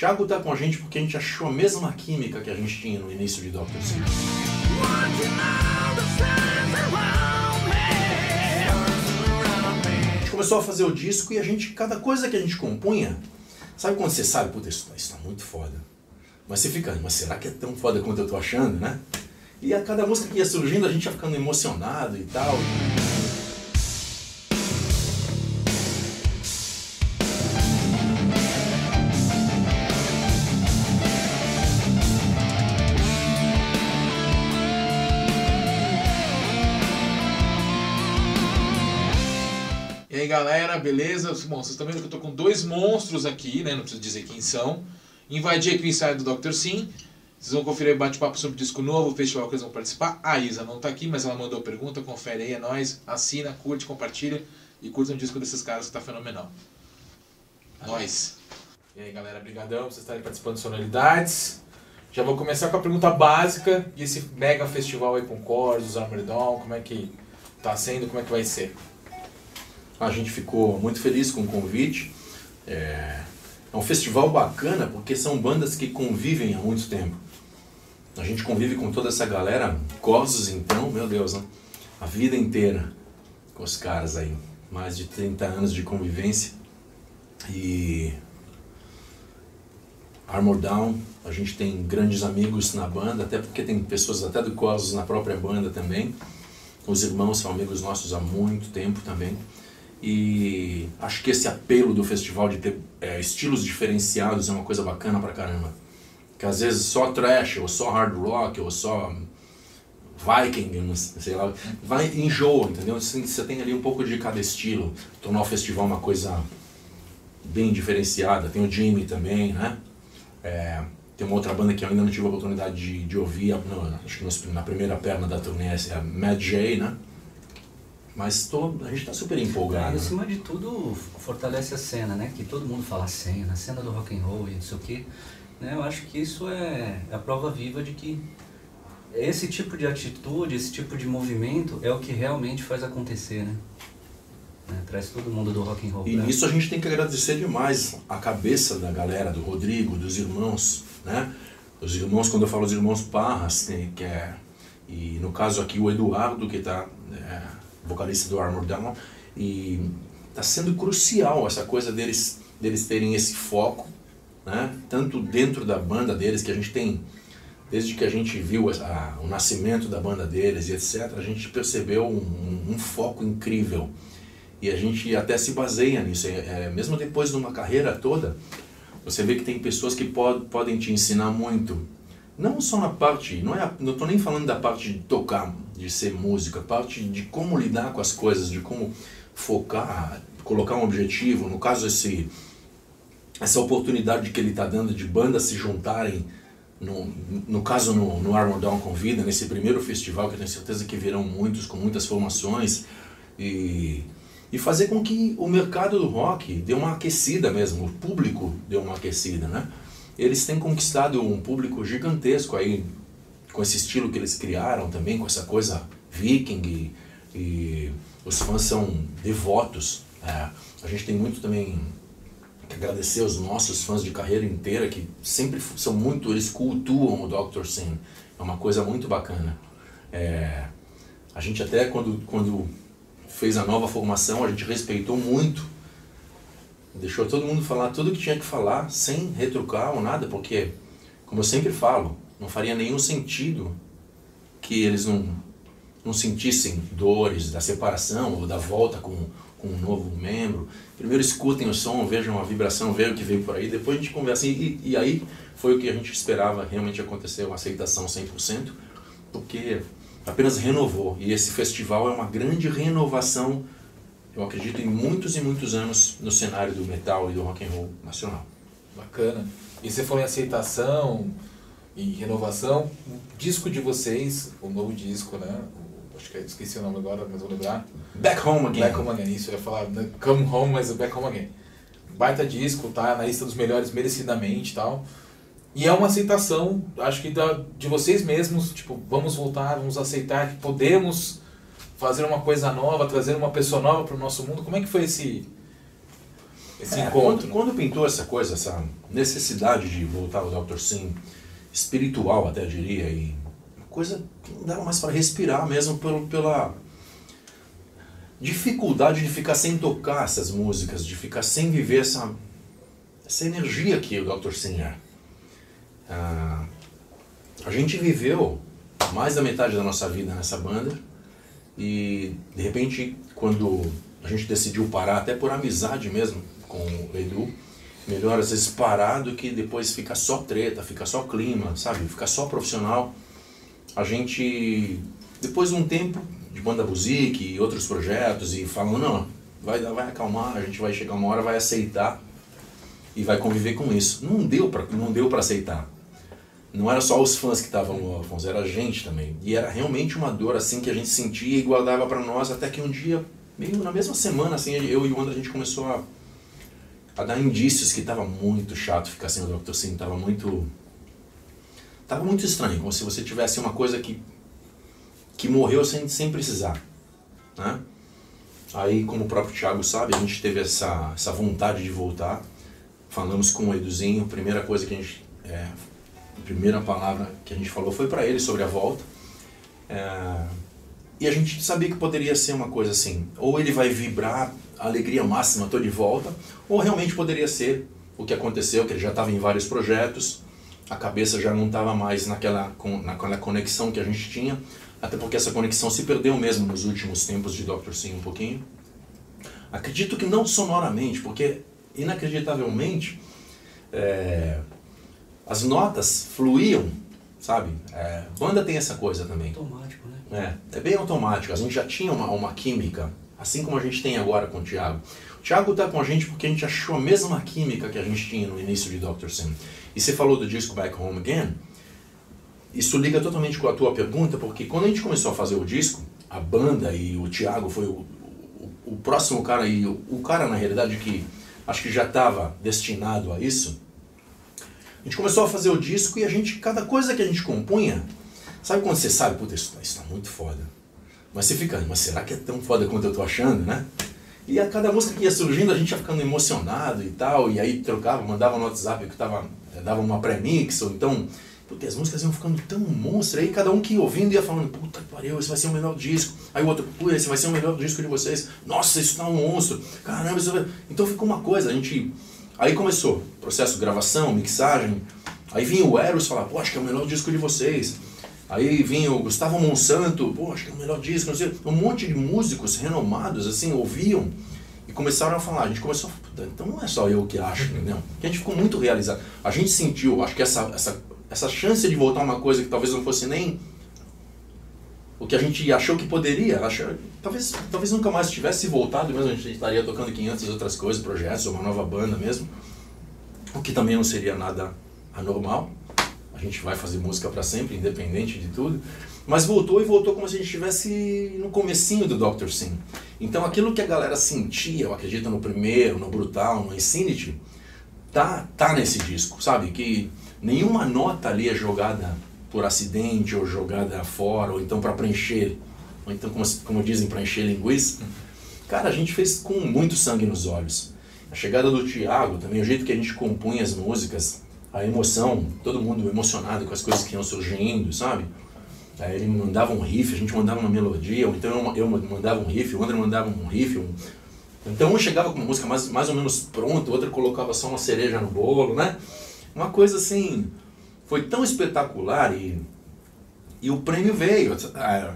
Thiago tá com a gente porque a gente achou a mesma química que a gente tinha no início de. Sim. A gente começou a fazer o disco e a gente, cada coisa que a gente compunha, sabe quando você sabe, puta, isso, isso tá muito foda. Mas você fica, mas será que é tão foda quanto eu tô achando, né? E a cada música que ia surgindo, a gente ia ficando emocionado e tal. Galera, beleza? Bom, vocês estão vendo que eu tô com dois monstros aqui, né? Não preciso dizer quem são. Invadi aqui o ensaio do Dr. Sim. Vocês vão conferir bate-papo sobre o disco novo, o festival que eles vão participar. A Isa não tá aqui, mas ela mandou pergunta, confere aí, é nóis. Assina, curte, compartilha e curta um disco desses caras que tá fenomenal. Nós. E aí galera, brigadão por vocês estarem participando de Sonoridades. Já vou começar com a pergunta básica e esse mega festival aí com Corsos, Armored Dawn, como é que tá sendo, como é que vai ser? A gente ficou muito feliz com o convite. É, é um festival bacana porque são bandas que convivem há muito tempo. A gente convive com toda essa galera, Corsos então, meu Deus, né? a vida inteira com os caras aí. Mais de 30 anos de convivência. E Armor Down, a gente tem grandes amigos na banda, até porque tem pessoas até do Corsos na própria banda também. Os irmãos são amigos nossos há muito tempo também. E acho que esse apelo do festival de ter é, estilos diferenciados é uma coisa bacana pra caramba. Que às vezes só trash, ou só hard rock, ou só Viking, sei lá, vai enjoa, entendeu? Você tem ali um pouco de cada estilo, tornar o festival uma coisa bem diferenciada. Tem o Jimmy também, né? É, tem uma outra banda que eu ainda não tive a oportunidade de, de ouvir, não, acho que na primeira perna da turnê é a Mad J, né? Mas tô, a gente tá super empolgado. E acima de tudo, fortalece a cena, né? Que todo mundo fala a cena, a cena do rock and roll e não sei o quê. Né? Eu acho que isso é a prova viva de que esse tipo de atitude, esse tipo de movimento é o que realmente faz acontecer, né? né? Traz todo mundo do rock and roll. E pra- nisso a gente tem que agradecer demais a cabeça da galera, do Rodrigo, dos irmãos, né? Os irmãos, quando eu falo os irmãos Parras, tem, que é, e no caso aqui o Eduardo, que tá é, vocalista do Armor Down, e tá sendo crucial essa coisa deles, deles terem esse foco, né? Tanto dentro da banda deles, que a gente tem, desde que a gente viu a- o nascimento da banda deles e etc., a gente percebeu um, um- um foco incrível. E a gente até se baseia nisso. É, é, mesmo depois de uma carreira toda, você vê que tem pessoas que pod, podem te ensinar muito. Não só na parte, não é, não estou nem falando da parte de tocar, de ser música, parte de como lidar com as coisas, de como focar, colocar um objetivo. No caso esse essa oportunidade que ele está dando de bandas se juntarem, no, no caso no, no Armor Down Convida, nesse primeiro festival, que eu tenho certeza que virão muitos, com muitas formações, e, e fazer com que o mercado do rock dê uma aquecida mesmo, o público dê uma aquecida, né? Eles têm conquistado um público gigantesco aí, com esse estilo que eles criaram também, com essa coisa viking, e, e os fãs são devotos. é. a gente tem muito também que agradecer aos nossos fãs de carreira inteira que sempre são muito, eles cultuam o Dr. Sim. É uma coisa muito bacana. É, a gente até quando, quando fez a nova formação, a gente respeitou muito. Deixou todo mundo falar tudo que tinha que falar, sem retrucar ou nada, porque, como eu sempre falo, não faria nenhum sentido que eles não, não sentissem dores da separação ou da volta com, com um novo membro. Primeiro escutem o som, vejam a vibração, vejam o que veio por aí, depois a gente conversa. E, e aí foi o que a gente esperava realmente acontecer, uma aceitação 100%, porque apenas renovou. E esse festival é uma grande renovação, eu acredito, em muitos e muitos anos no cenário do metal e do rock and roll nacional. Bacana. E você falou em aceitação e renovação. O disco de vocês, o novo disco, né? O- acho que eu esqueci o nome agora, mas vou lembrar. Back Home Again. Back Home Again, isso eu ia falar né, Come Home, mas Back Home Again. Baita disco, tá na lista dos melhores merecidamente e tal. E é uma aceitação, acho que da, de vocês mesmos, tipo, vamos voltar, vamos aceitar que podemos fazer uma coisa nova, trazer uma pessoa nova para o nosso mundo. Como é que foi esse esse É, encontro. quando, quando pintou essa coisa, essa necessidade de voltar ao Dr. Sim, espiritual até diria, e uma coisa que não dava mais para respirar mesmo pelo, pela dificuldade de ficar sem tocar essas músicas, de ficar sem viver essa, essa energia que o Dr. Sim é. Ah, a gente viveu mais da metade da nossa vida nessa banda e de repente quando a gente decidiu parar até por amizade mesmo com o Edu melhor às vezes parar do que depois ficar só treta ficar só clima sabe? Ficar só profissional. A gente depois de um tempo de banda music e outros projetos e falando não vai vai acalmar a gente vai chegar uma hora vai aceitar e vai conviver com isso. Não deu para não deu para aceitar não era só os fãs que estavam órfãos, era a gente também. E era realmente uma dor assim que a gente sentia e guardava para nós até que um dia, meio na mesma semana, assim, eu e o André a gente começou a, a dar indícios que estava muito chato ficar sem o Dr. Sim, estava muito tava muito estranho, como se você tivesse uma coisa que que morreu sem, sem precisar, né? Aí, como o próprio Thiago sabe, a gente teve essa, essa vontade de voltar. Falamos com o Eduzinho, a primeira coisa que a gente é, a primeira palavra que a gente falou foi para ele sobre a volta. É, e a gente sabia que poderia ser uma coisa assim, ou ele vai vibrar a alegria máxima, estou de volta, ou realmente poderia ser o que aconteceu, que ele já estava em vários projetos, a cabeça já não estava mais naquela, naquela conexão que a gente tinha, até porque essa conexão se perdeu mesmo nos últimos tempos de Dr. Sim um pouquinho. Acredito que não sonoramente, porque inacreditavelmente é, as notas fluíam, sabe? É, banda tem essa coisa também. Automático, né? É, é bem automático. A gente já tinha uma, uma química, assim como a gente tem agora com o Thiago. O Thiago tá com a gente porque a gente achou a mesma química que a gente tinha no início de Dr. Sim. E você falou do disco Back Home Again. Isso liga totalmente com a tua pergunta, porque quando a gente começou a fazer o disco, a banda e o Thiago foi o, o, o próximo cara e o, o cara na realidade que acho que já estava destinado a isso. A gente começou a fazer o disco e a gente, cada coisa que a gente compunha, sabe quando você sabe, puta, isso, isso tá muito foda. Mas você fica, mas será que é tão foda quanto eu tô achando, né? E a cada música que ia surgindo, a gente ia ficando emocionado e tal, e aí trocava, mandava no WhatsApp que tava, dava uma pré-mix, ou então, porque as músicas iam ficando tão monstro, aí cada um que ia ouvindo ia falando, puta que pariu, esse vai ser o melhor disco. Aí o outro, puta, esse vai ser o melhor disco de vocês. Nossa, isso tá um monstro. Caramba, isso vai... Então ficou uma coisa, a gente Aí começou processo de gravação, mixagem. Aí vinha o Eros falar, pô, acho que é o melhor disco de vocês. Aí vinha o Gustavo Monsanto, pô, acho que é o melhor disco, não sei. Um monte de músicos renomados, assim, ouviam e começaram a falar. A gente começou a então não é só eu que acho, entendeu? Porque a gente ficou muito realizado. A gente sentiu, acho que essa, essa, essa chance de voltar uma coisa que talvez não fosse nem o que a gente achou que poderia. Achou, talvez, talvez nunca mais tivesse voltado mesmo, a gente estaria tocando 500 outras coisas, projetos, uma nova banda mesmo. O que também não seria nada anormal. A gente vai fazer música para sempre, independente de tudo. Mas voltou e voltou como se a gente estivesse no comecinho do Dr. Sim. Então aquilo que a galera sentia, eu acredito no primeiro, no Brutal, no Insanity, tá, tá nesse disco, sabe? Que nenhuma nota ali é jogada por acidente ou jogada fora, ou então para preencher, ou então, como, como dizem, para encher linguiça. Cara, a gente fez com muito sangue nos olhos. A chegada do Thiago também, o jeito que a gente compunha as músicas, a emoção, todo mundo emocionado com as coisas que iam surgindo, sabe? Aí ele mandava um riff, a gente mandava uma melodia, ou então eu mandava um riff, o André mandava um riff. Um... Então um chegava com uma música mais, mais ou menos pronta, o outro colocava só uma cereja no bolo, né? Uma coisa assim, foi tão espetacular e, e o prêmio veio. É,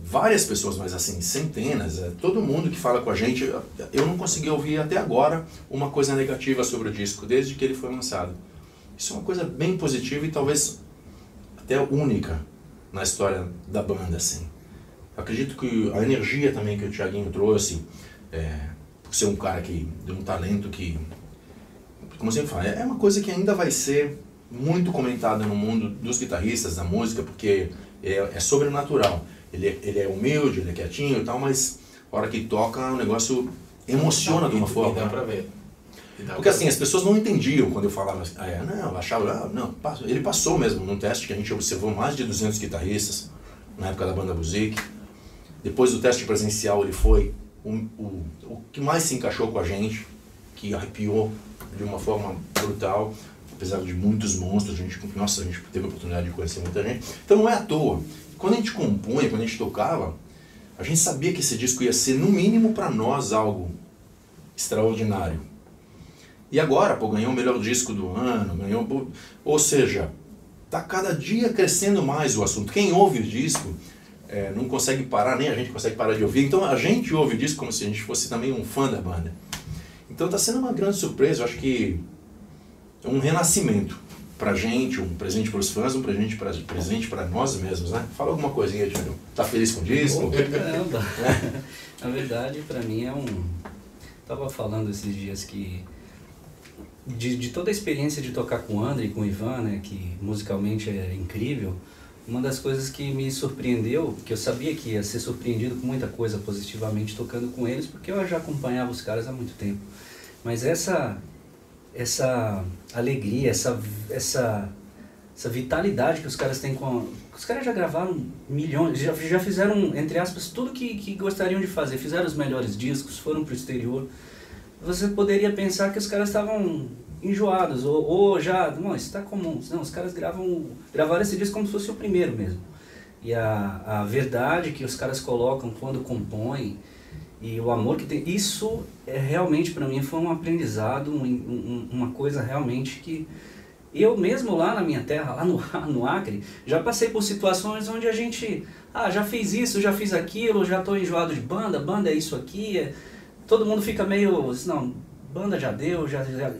várias pessoas, mas assim, centenas, é, todo mundo que fala com a gente, eu não consegui ouvir até agora uma coisa negativa sobre o disco, desde que ele foi lançado. Isso é uma coisa bem positiva e talvez até única na história da banda, assim. Acredito que a energia também que o Thiaguinho trouxe, é, por ser um cara que, de um talento que, como sempre falo, é uma coisa que ainda vai ser muito comentada no mundo dos guitarristas, da música, porque é, é sobrenatural. Ele, é, ele é humilde, ele é quietinho e tal, mas a hora que toca o negócio emociona de uma forma. dá pra ver. Porque assim, as pessoas não entendiam quando eu falava, ah, é, não, achava, ah, não, ele passou mesmo num teste que a gente observou mais de 200 guitarristas, na época da banda Buzik. Depois do teste presencial, ele foi o, o, o que mais se encaixou com a gente, que arrepiou de uma forma brutal, apesar de muitos monstros, a gente, nossa, a gente teve a oportunidade de conhecer muita gente. Então não é à toa. Quando a gente compunha, quando a gente tocava, a gente sabia que esse disco ia ser, no mínimo para nós, algo extraordinário. E agora, pô, ganhou o melhor disco do ano, ganhou. Ou seja, tá cada dia crescendo mais o assunto. Quem ouve o disco é, não consegue parar, nem a gente consegue parar de ouvir. Então a gente ouve o disco como se a gente fosse também um fã da banda. Então está sendo uma grande surpresa, eu acho que um renascimento pra gente, um presente para os fãs, um presente para presente para nós mesmos, né? Fala alguma coisinha, Júlio. Tá feliz com o disco? Caramba. Na verdade, para mim é um tava falando esses dias que de, de toda a experiência de tocar com o André e com o Ivan, né, que musicalmente é incrível, uma das coisas que me surpreendeu, que eu sabia que ia ser surpreendido com muita coisa positivamente tocando com eles, porque eu já acompanhava os caras há muito tempo. Mas essa essa alegria, essa essa essa vitalidade que os caras têm com os caras já gravaram milhões, já, já fizeram entre aspas tudo que, que gostariam de fazer, fizeram os melhores discos, foram pro exterior. Você poderia pensar que os caras estavam enjoados, ou, ou já, não, isso está comum. Não, os caras gravam, gravaram esse disco como se fosse o primeiro mesmo. E a, a verdade que os caras colocam quando compõem, e o amor que tem, isso é realmente para mim foi um aprendizado, um, um, uma coisa realmente que eu mesmo lá na minha terra, lá no, no Acre, já passei por situações onde a gente, ah, já fiz isso, já fiz aquilo, já estou enjoado de banda, banda é isso aqui, é... todo mundo fica meio, não, banda já deu, já, já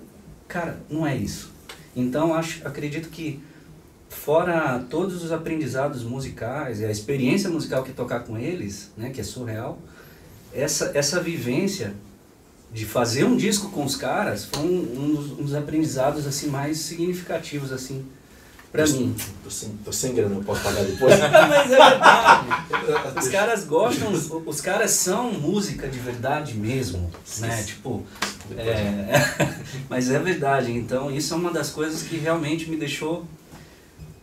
Cara, não é isso. Então, acho, acredito que, fora todos os aprendizados musicais e a experiência musical que tocar com eles, né, que é surreal, essa, essa vivência de fazer um disco com os caras foi um, um, dos, um dos aprendizados assim mais significativos assim tô, mim. Tô sem, tô sem grana, eu posso pagar depois? Mas é verdade. Os caras gostam, os caras são música de verdade mesmo, né? Tipo, é, mas é verdade. Então isso é uma das coisas que realmente me deixou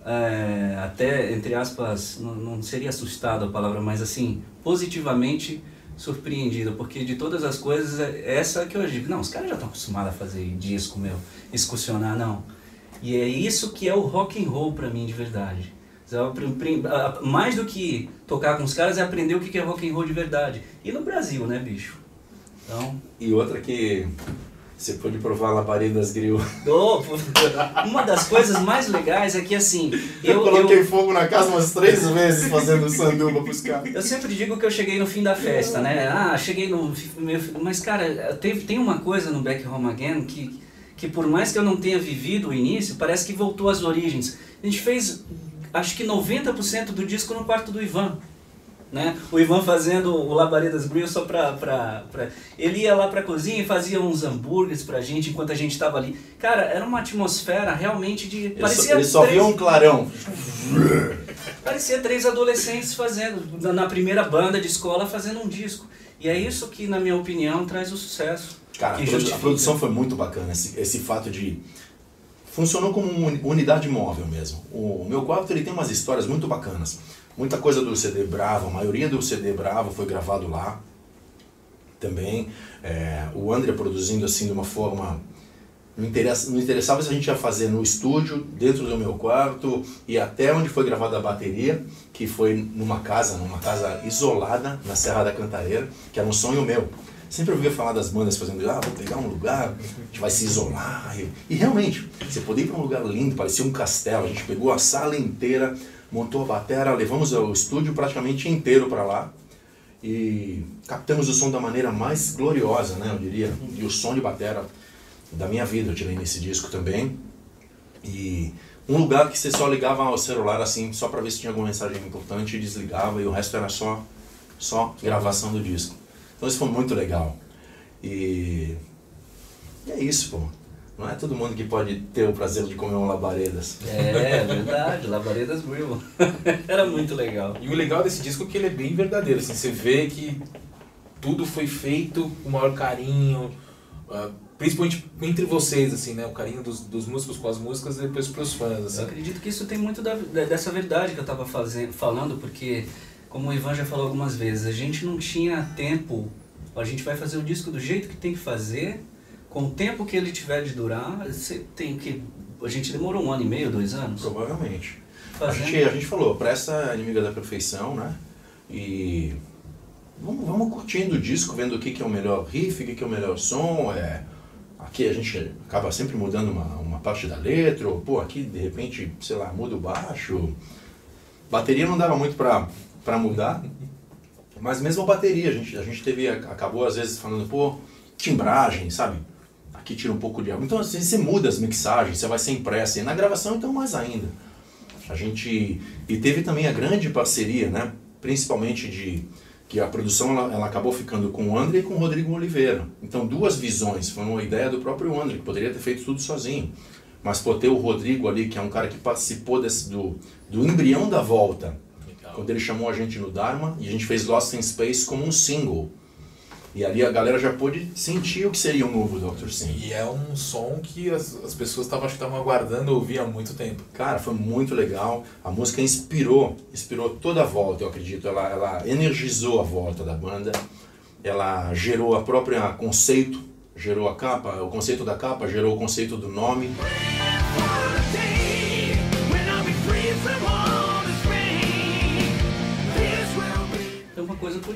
é, até, entre aspas, não, não seria assustado a palavra, mas assim, positivamente surpreendido, porque de todas as coisas, é essa que eu digo, não, os caras já estão acostumados a fazer disco, meu, excursionar, não e é isso que é o rock and roll para mim de verdade. Mais do que tocar com os caras é aprender o que é rock and roll de verdade. E no Brasil, né, bicho? Então... E outra que você pode provar a labaredas grill. Oh, uma das coisas mais legais é que assim. Eu, eu coloquei eu... fogo na casa umas três vezes fazendo sanduba pros caras. Eu sempre digo que eu cheguei no fim da festa, né? Ah, cheguei no. Mas, cara, teve, tem uma coisa no Back Home Again que que por mais que eu não tenha vivido o início, parece que voltou às origens. A gente fez, acho que 90% do disco no quarto do Ivan. Né? O Ivan fazendo o Labaredas Grill só pra, pra, pra... Ele ia lá pra cozinha e fazia uns hambúrgueres pra gente enquanto a gente tava ali. Cara, era uma atmosfera realmente de... Ele parecia só, ele só três... via um clarão. Parecia três adolescentes fazendo, na primeira banda de escola, fazendo um disco. E é isso que, na minha opinião, traz o sucesso. Cara, a, produção foi muito bacana. Esse, esse fato de. Funcionou como uma unidade móvel mesmo. O meu quarto ele tem umas histórias muito bacanas. Muita coisa do CD Bravo, a maioria do CD Bravo foi gravado lá também. É, o André produzindo assim de uma forma. Não, interessa, não interessava se a gente ia fazer no estúdio, dentro do meu quarto e até onde foi gravada a bateria, que foi numa casa, numa casa isolada na Serra da Cantareira, que era um sonho meu. Sempre ouvia falar das bandas fazendo, ah, vou pegar um lugar, a gente vai se isolar. E, realmente, você podia ir para um lugar lindo, parecia um castelo. A gente pegou a sala inteira, montou a bateria, levamos o estúdio praticamente inteiro para lá e captamos o som da maneira mais gloriosa, né, eu diria. E o som de bateria da minha vida eu tirei nesse disco também. E um lugar que você só ligava ao celular assim, só para ver se tinha alguma mensagem importante e desligava e o resto era só só gravação do disco. Então isso foi muito legal. E, e é isso, pô. Não é todo mundo que pode ter o prazer de comer um labaredas. É, é verdade, labaredas grill. Era muito legal. E o legal desse disco é que ele é bem verdadeiro, assim, você vê que tudo foi feito com o maior carinho, uh, principalmente entre vocês, assim, né? O carinho dos, dos músicos com as músicas e depois pros fãs, assim. Eu acredito que isso tem muito da, dessa verdade que eu estava fazendo, falando, porque como o Ivan já falou algumas vezes, a gente não tinha tempo, a gente vai fazer o disco do jeito que tem que fazer, com o tempo que ele tiver de durar, você tem que. A gente demorou um ano e meio, dois anos? Provavelmente. A Fazendo. gente, a gente falou, presta inimiga da perfeição, né? E vamos, vamos curtindo o disco, vendo o que, que é o melhor riff, o que, que é o melhor som. É, aqui a gente acaba sempre mudando uma, uma parte da letra, ou pô, aqui de repente, sei lá, muda o baixo. Bateria não dava muito pra, pra mudar, mas mesmo a bateria, a gente, a gente teve, acabou às vezes falando, pô, timbragem, sabe? Aqui tira um pouco de água. Então às vezes você muda as mixagens, você vai sem pressa. E na gravação então mais ainda. A gente e teve também a grande parceria, né? Principalmente de que a produção ela, ela acabou ficando com o André e com o Rodrigo Oliveira. Então duas visões, foi uma ideia do próprio André, que poderia ter feito tudo sozinho. Mas por ter o Rodrigo ali, que é um cara que participou desse, do, do embrião da volta, Legal. quando ele chamou a gente no Dharma, e a gente fez Lost in Space como um single. E ali a galera já pôde sentir o que seria um novo Dr. Sim. E é um som que as, as pessoas tavam, acho que estavam aguardando ouvir há muito tempo. Cara, foi muito legal. A música inspirou, inspirou toda a volta, eu acredito. Ela, ela energizou a volta da banda. Ela gerou a própria conceito, gerou a capa, o conceito da capa, gerou o conceito do nome.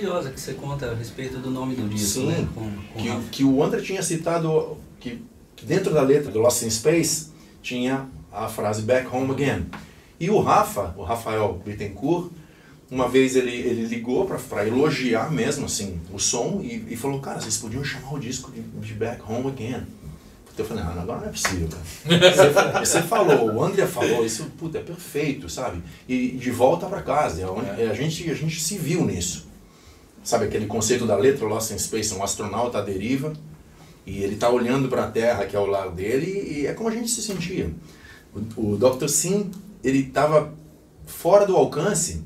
Curiosa que você conta a respeito do nome do disco, Sim, né? Com, com que, Rafa. que o André tinha citado que, que dentro da letra do Lost in Space tinha a frase Back Home Again. E o Rafa, o Rafael Bittencourt, uma vez ele, ele ligou para elogiar mesmo assim o som e, e falou, cara, vocês podiam chamar o disco de, de Back Home Again. Então eu falei, ah, agora não é possível, cara. Você, você falou, o André falou, isso puta, é perfeito, sabe? E de volta para casa, é onde- É. A, gente, a gente se viu nisso. Sabe aquele conceito da letra Lost in Space, um astronauta à deriva, e ele está olhando para a Terra que é ao lado dele, e é como a gente se sentia. O, o Dr. Sim, ele estava fora do alcance,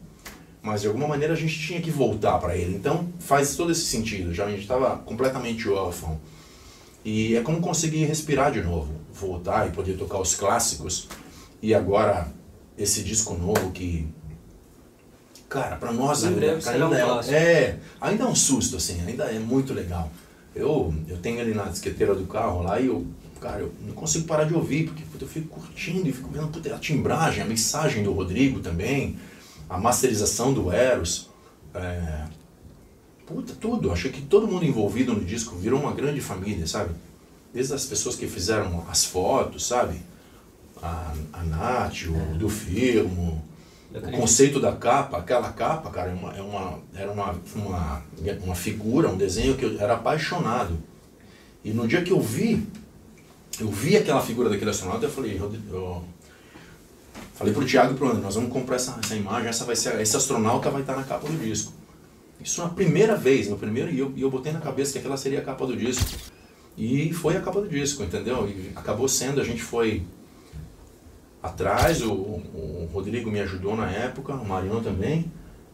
mas de alguma maneira a gente tinha que voltar para ele. Então faz todo esse sentido, já a gente estava completamente órfão. E é como conseguir respirar de novo, voltar e poder tocar os clássicos. E agora esse disco novo que cara, para nós Em ainda, breve será um ainda é, é, ainda é um susto assim, ainda é muito legal. Eu eu tenho ele na disqueteira do carro lá e eu Cara, eu não consigo parar de ouvir, porque puta, eu fico curtindo e fico vendo puta, a timbragem, a mixagem do Rodrigo também, a masterização do Eros. É, puta, tudo. Achei que todo mundo envolvido no disco virou uma grande família, sabe? Desde as pessoas que fizeram as fotos, sabe? A, a Nath, o do Firmo, Eu o conceito da capa, aquela capa, cara, é uma, é uma, era uma, uma, uma figura, um desenho que eu era apaixonado. E no dia que eu vi, eu vi aquela figura daquele astronauta, eu falei, eu, eu falei pro Thiago e pro André, nós vamos comprar essa, essa imagem, essa vai ser, esse astronauta vai estar na capa do disco. Isso na primeira vez, no primeiro, e eu, e eu botei na cabeça que aquela seria a capa do disco. E foi a capa do disco, entendeu? E acabou sendo, a gente foi atrás, o, o Rodrigo me ajudou na época, o Mariano também,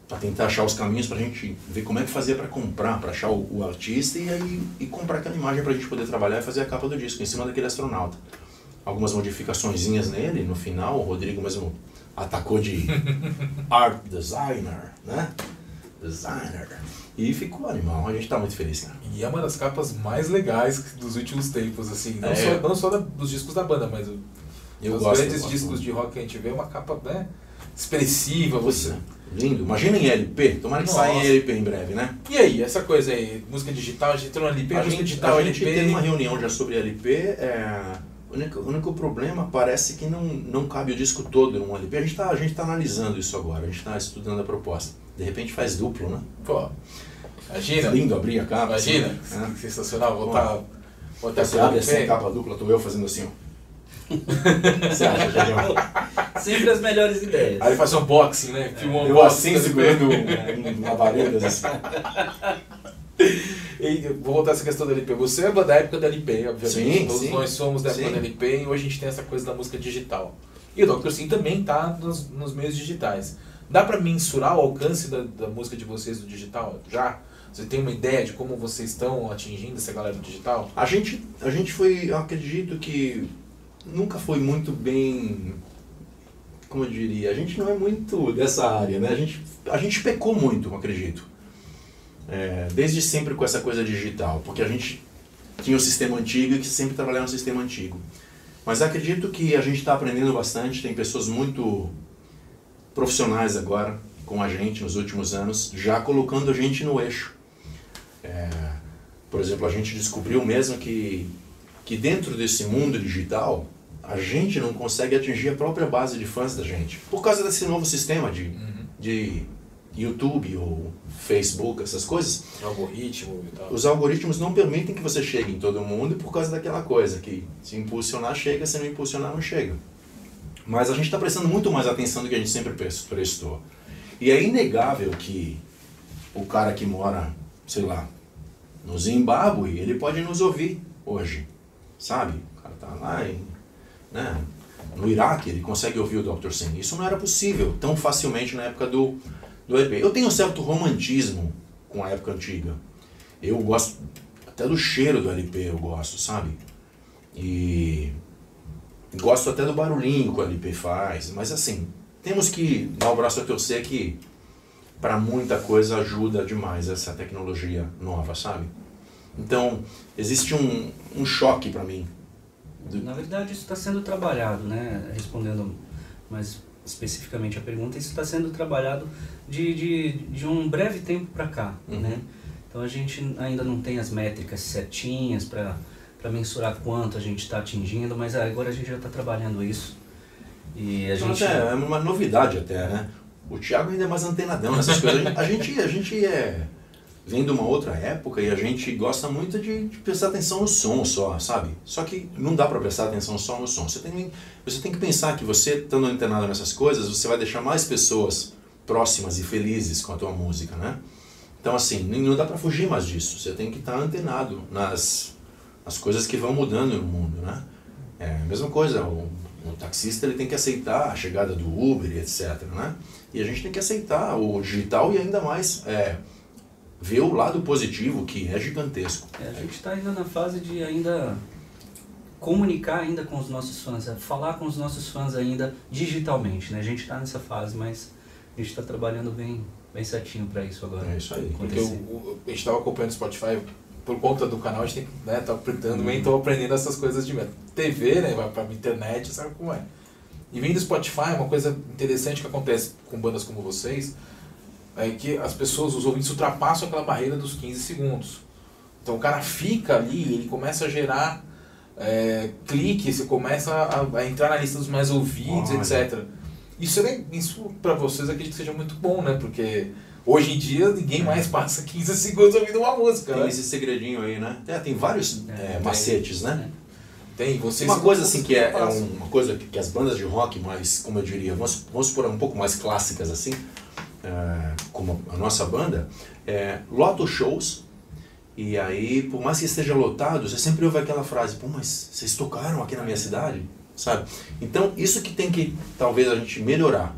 para tentar achar os caminhos para a gente ver como é que fazia para comprar, para achar o, o artista e aí e comprar aquela imagem para a gente poder trabalhar e fazer a capa do disco em cima daquele astronauta. Algumas modificaçõezinhas nele, no final o Rodrigo mesmo atacou de art designer, né? Designer. E ficou animal, a gente tá muito feliz, cara. E é uma das capas mais legais dos últimos tempos, assim. Não É. só, não só da- dos discos da banda, mas Eu os gosto, grandes discos muito. de rock que a gente vê, é uma capa né, expressiva. Você... Você, lindo. Imagina em LP, tomara que saia em Nossa. LP em breve, né? E aí, essa coisa aí, música digital, a gente entrou no LP, A música gente, digital, a gente LP. teve uma reunião já sobre LP. É, o, único, o único problema parece que não, não cabe o disco todo num LP. A gente está tá analisando isso agora, a gente está estudando a proposta. De repente faz duplo, né? Pô, imagina, Lindo abrir a capa. imagina, assim, né? sensacional, voltar, voltar Você abre assim a capa dupla, tô eu fazendo assim, ó. Você acha? Sempre as melhores ideias. Aí faz um unboxing, né? Filma um Eu assim, LP. segurando um, um labaredas assim. E vou voltar a essa questão do LP. Você é da época da LP, obviamente. Sim, Todos sim. nós somos da época Sim. da LP e hoje a gente tem essa coisa da música digital. E o Dr. Sim também tá nos, nos meios digitais. Dá pra mensurar o alcance da, da música de vocês do digital? Já? Você tem uma ideia de como vocês estão atingindo essa galera do digital? A gente, a gente foi, eu acredito que nunca foi muito bem, como eu diria, a gente não é muito dessa área, né? A gente, a gente pecou muito, eu acredito. É, desde sempre com essa coisa digital, porque a gente tinha o sistema antigo e que sempre trabalharam no sistema antigo. Mas acredito que a gente está aprendendo bastante, tem pessoas muito profissionais agora com a gente nos últimos anos, já colocando a gente no eixo. É, por exemplo, a gente descobriu mesmo que, que dentro desse mundo digital, a gente não consegue atingir a própria base de fãs da gente. Por causa desse novo sistema de, uhum. de YouTube ou Facebook, essas coisas. Algoritmo e tal. Os algoritmos não permitem que você chegue em todo mundo por causa daquela coisa, que se impulsionar chega, se não impulsionar não chega. Mas a gente está prestando muito mais atenção do que a gente sempre prestou. E é inegável que o cara que mora, sei lá, no Zimbábue, ele pode nos ouvir hoje, sabe? O cara tá lá em, né, no Iraque, ele consegue ouvir o Dr. Sim. Isso não era possível tão facilmente na época do, do EP. Eu tenho um certo romantismo com a época antiga. Eu gosto até do cheiro do LP, eu gosto, sabe? E gosto até do barulhinho que o LP faz, mas assim, temos que dar o braço a torcer que para muita coisa ajuda demais essa tecnologia nova, sabe? Então, existe um, um choque para mim. Na verdade, isso está sendo trabalhado, né? Respondendo mais especificamente a pergunta, isso está sendo trabalhado de, de, de um breve tempo para cá, uhum. né? Então, a gente ainda não tem as métricas certinhas para mensurar quanto a gente está atingindo, mas agora a gente já está trabalhando isso. E a então, gente... É uma novidade até, né? O Thiago ainda é mais antenadão nessas coisas. A gente, a gente é vem de uma outra época e a gente gosta muito de, de, prestar atenção no som só, sabe? Só que não dá para prestar atenção só no som. Você tem, você tem que pensar que você, estando antenado nessas coisas, você vai deixar mais pessoas próximas e felizes com a tua música, né? Então, assim, não dá para fugir mais disso. Você tem que estar tá antenado nas, nas coisas que vão mudando no mundo, né? É a mesma coisa, o, o taxista ele tem que aceitar a chegada do Uber etc, né? E a gente tem que aceitar o digital e ainda mais é, ver o lado positivo que é gigantesco. É, a gente está ainda na fase de ainda comunicar ainda com os nossos fãs, é, falar com os nossos fãs ainda digitalmente, né? A gente está nessa fase, mas a gente está trabalhando bem, bem certinho para isso agora. É isso aí. Porque o, o, a gente estava acompanhando o Spotify por conta do canal, a gente tem né, tá aprendendo, uhum. tô aprendendo essas coisas de TV, né? Vai pra internet, sabe como é. E vindo do Spotify, uma coisa interessante que acontece com bandas como vocês é que as pessoas, os ouvintes, ultrapassam aquela barreira dos 15 segundos. Então o cara fica ali, ele começa a gerar é, clique, você começa a, a, entrar na lista dos mais ouvidos, Olha. etc. Isso, é, isso para vocês acredito que seja muito bom, né? Porque hoje em dia ninguém é. mais passa 15 segundos ouvindo uma música. Tem né? esse segredinho aí, né? É, tem vários é, macetes, né? Tem, vocês Uma coisa assim que é, é uma coisa que, que, as bandas de rock mais, como eu diria, vamos, vamos supor um pouco mais clássicas assim, é, como a nossa banda, é, lota os shows e aí, por mais que esteja lotado, você sempre ouve aquela frase, pô, mas vocês tocaram aqui na minha cidade, sabe? Então, isso que tem que, talvez, a gente melhorar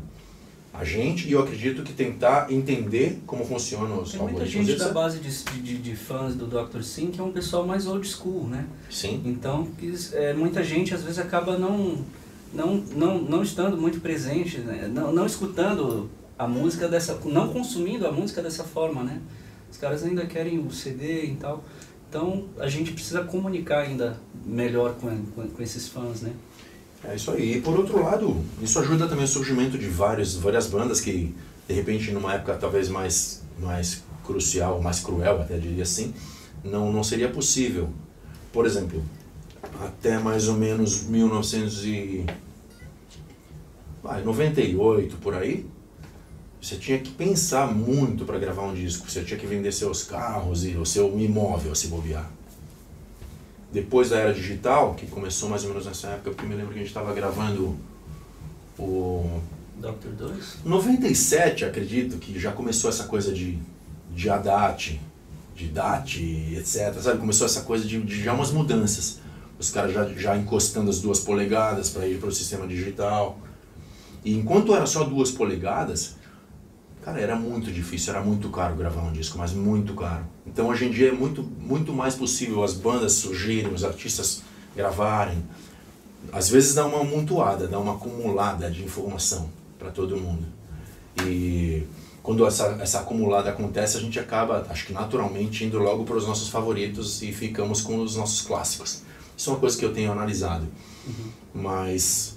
a gente e eu acredito que tentar entender como funcionam os Tem muita gente da base de, de, de, fãs do Dr. Sim que é um pessoal mais old school, né? Sim. Então, é, muita gente às vezes acaba não, não, não, não estando muito presente, né? não, não escutando a música dessa, não consumindo a música dessa forma, né? Os caras ainda querem o CD e tal. Então, a gente precisa comunicar ainda melhor com, com, com esses fãs, né? É isso aí. E por outro lado, isso ajuda também o surgimento de várias, várias bandas que, de repente, numa época talvez mais, mais crucial, mais cruel, até diria assim, não, não seria possível. Por exemplo, até mais ou menos 1998 por aí, você tinha que pensar muito para gravar um disco, você tinha que vender seus carros e o seu imóvel se bobear depois da era digital, que começou mais ou menos nessa época, porque eu me lembro que a gente estava gravando o. Doctor 2? 97, acredito, que já começou essa coisa de, de ADAT, de DAT, etc. Sabe? Começou essa coisa de, de já umas mudanças. Os caras já, já encostando as duas polegadas para ir para o sistema digital. E enquanto era só duas polegadas, Cara, era muito difícil, era muito caro gravar um disco, mas muito caro. Então hoje em dia é muito, muito mais possível as bandas surgirem, os artistas gravarem. Às vezes dá uma amontoada, dá uma acumulada de informação para todo mundo. E quando essa, essa acumulada acontece, a gente acaba, acho que naturalmente, indo logo para os nossos favoritos e ficamos com os nossos clássicos. Isso é uma coisa que eu tenho analisado. Uhum. Mas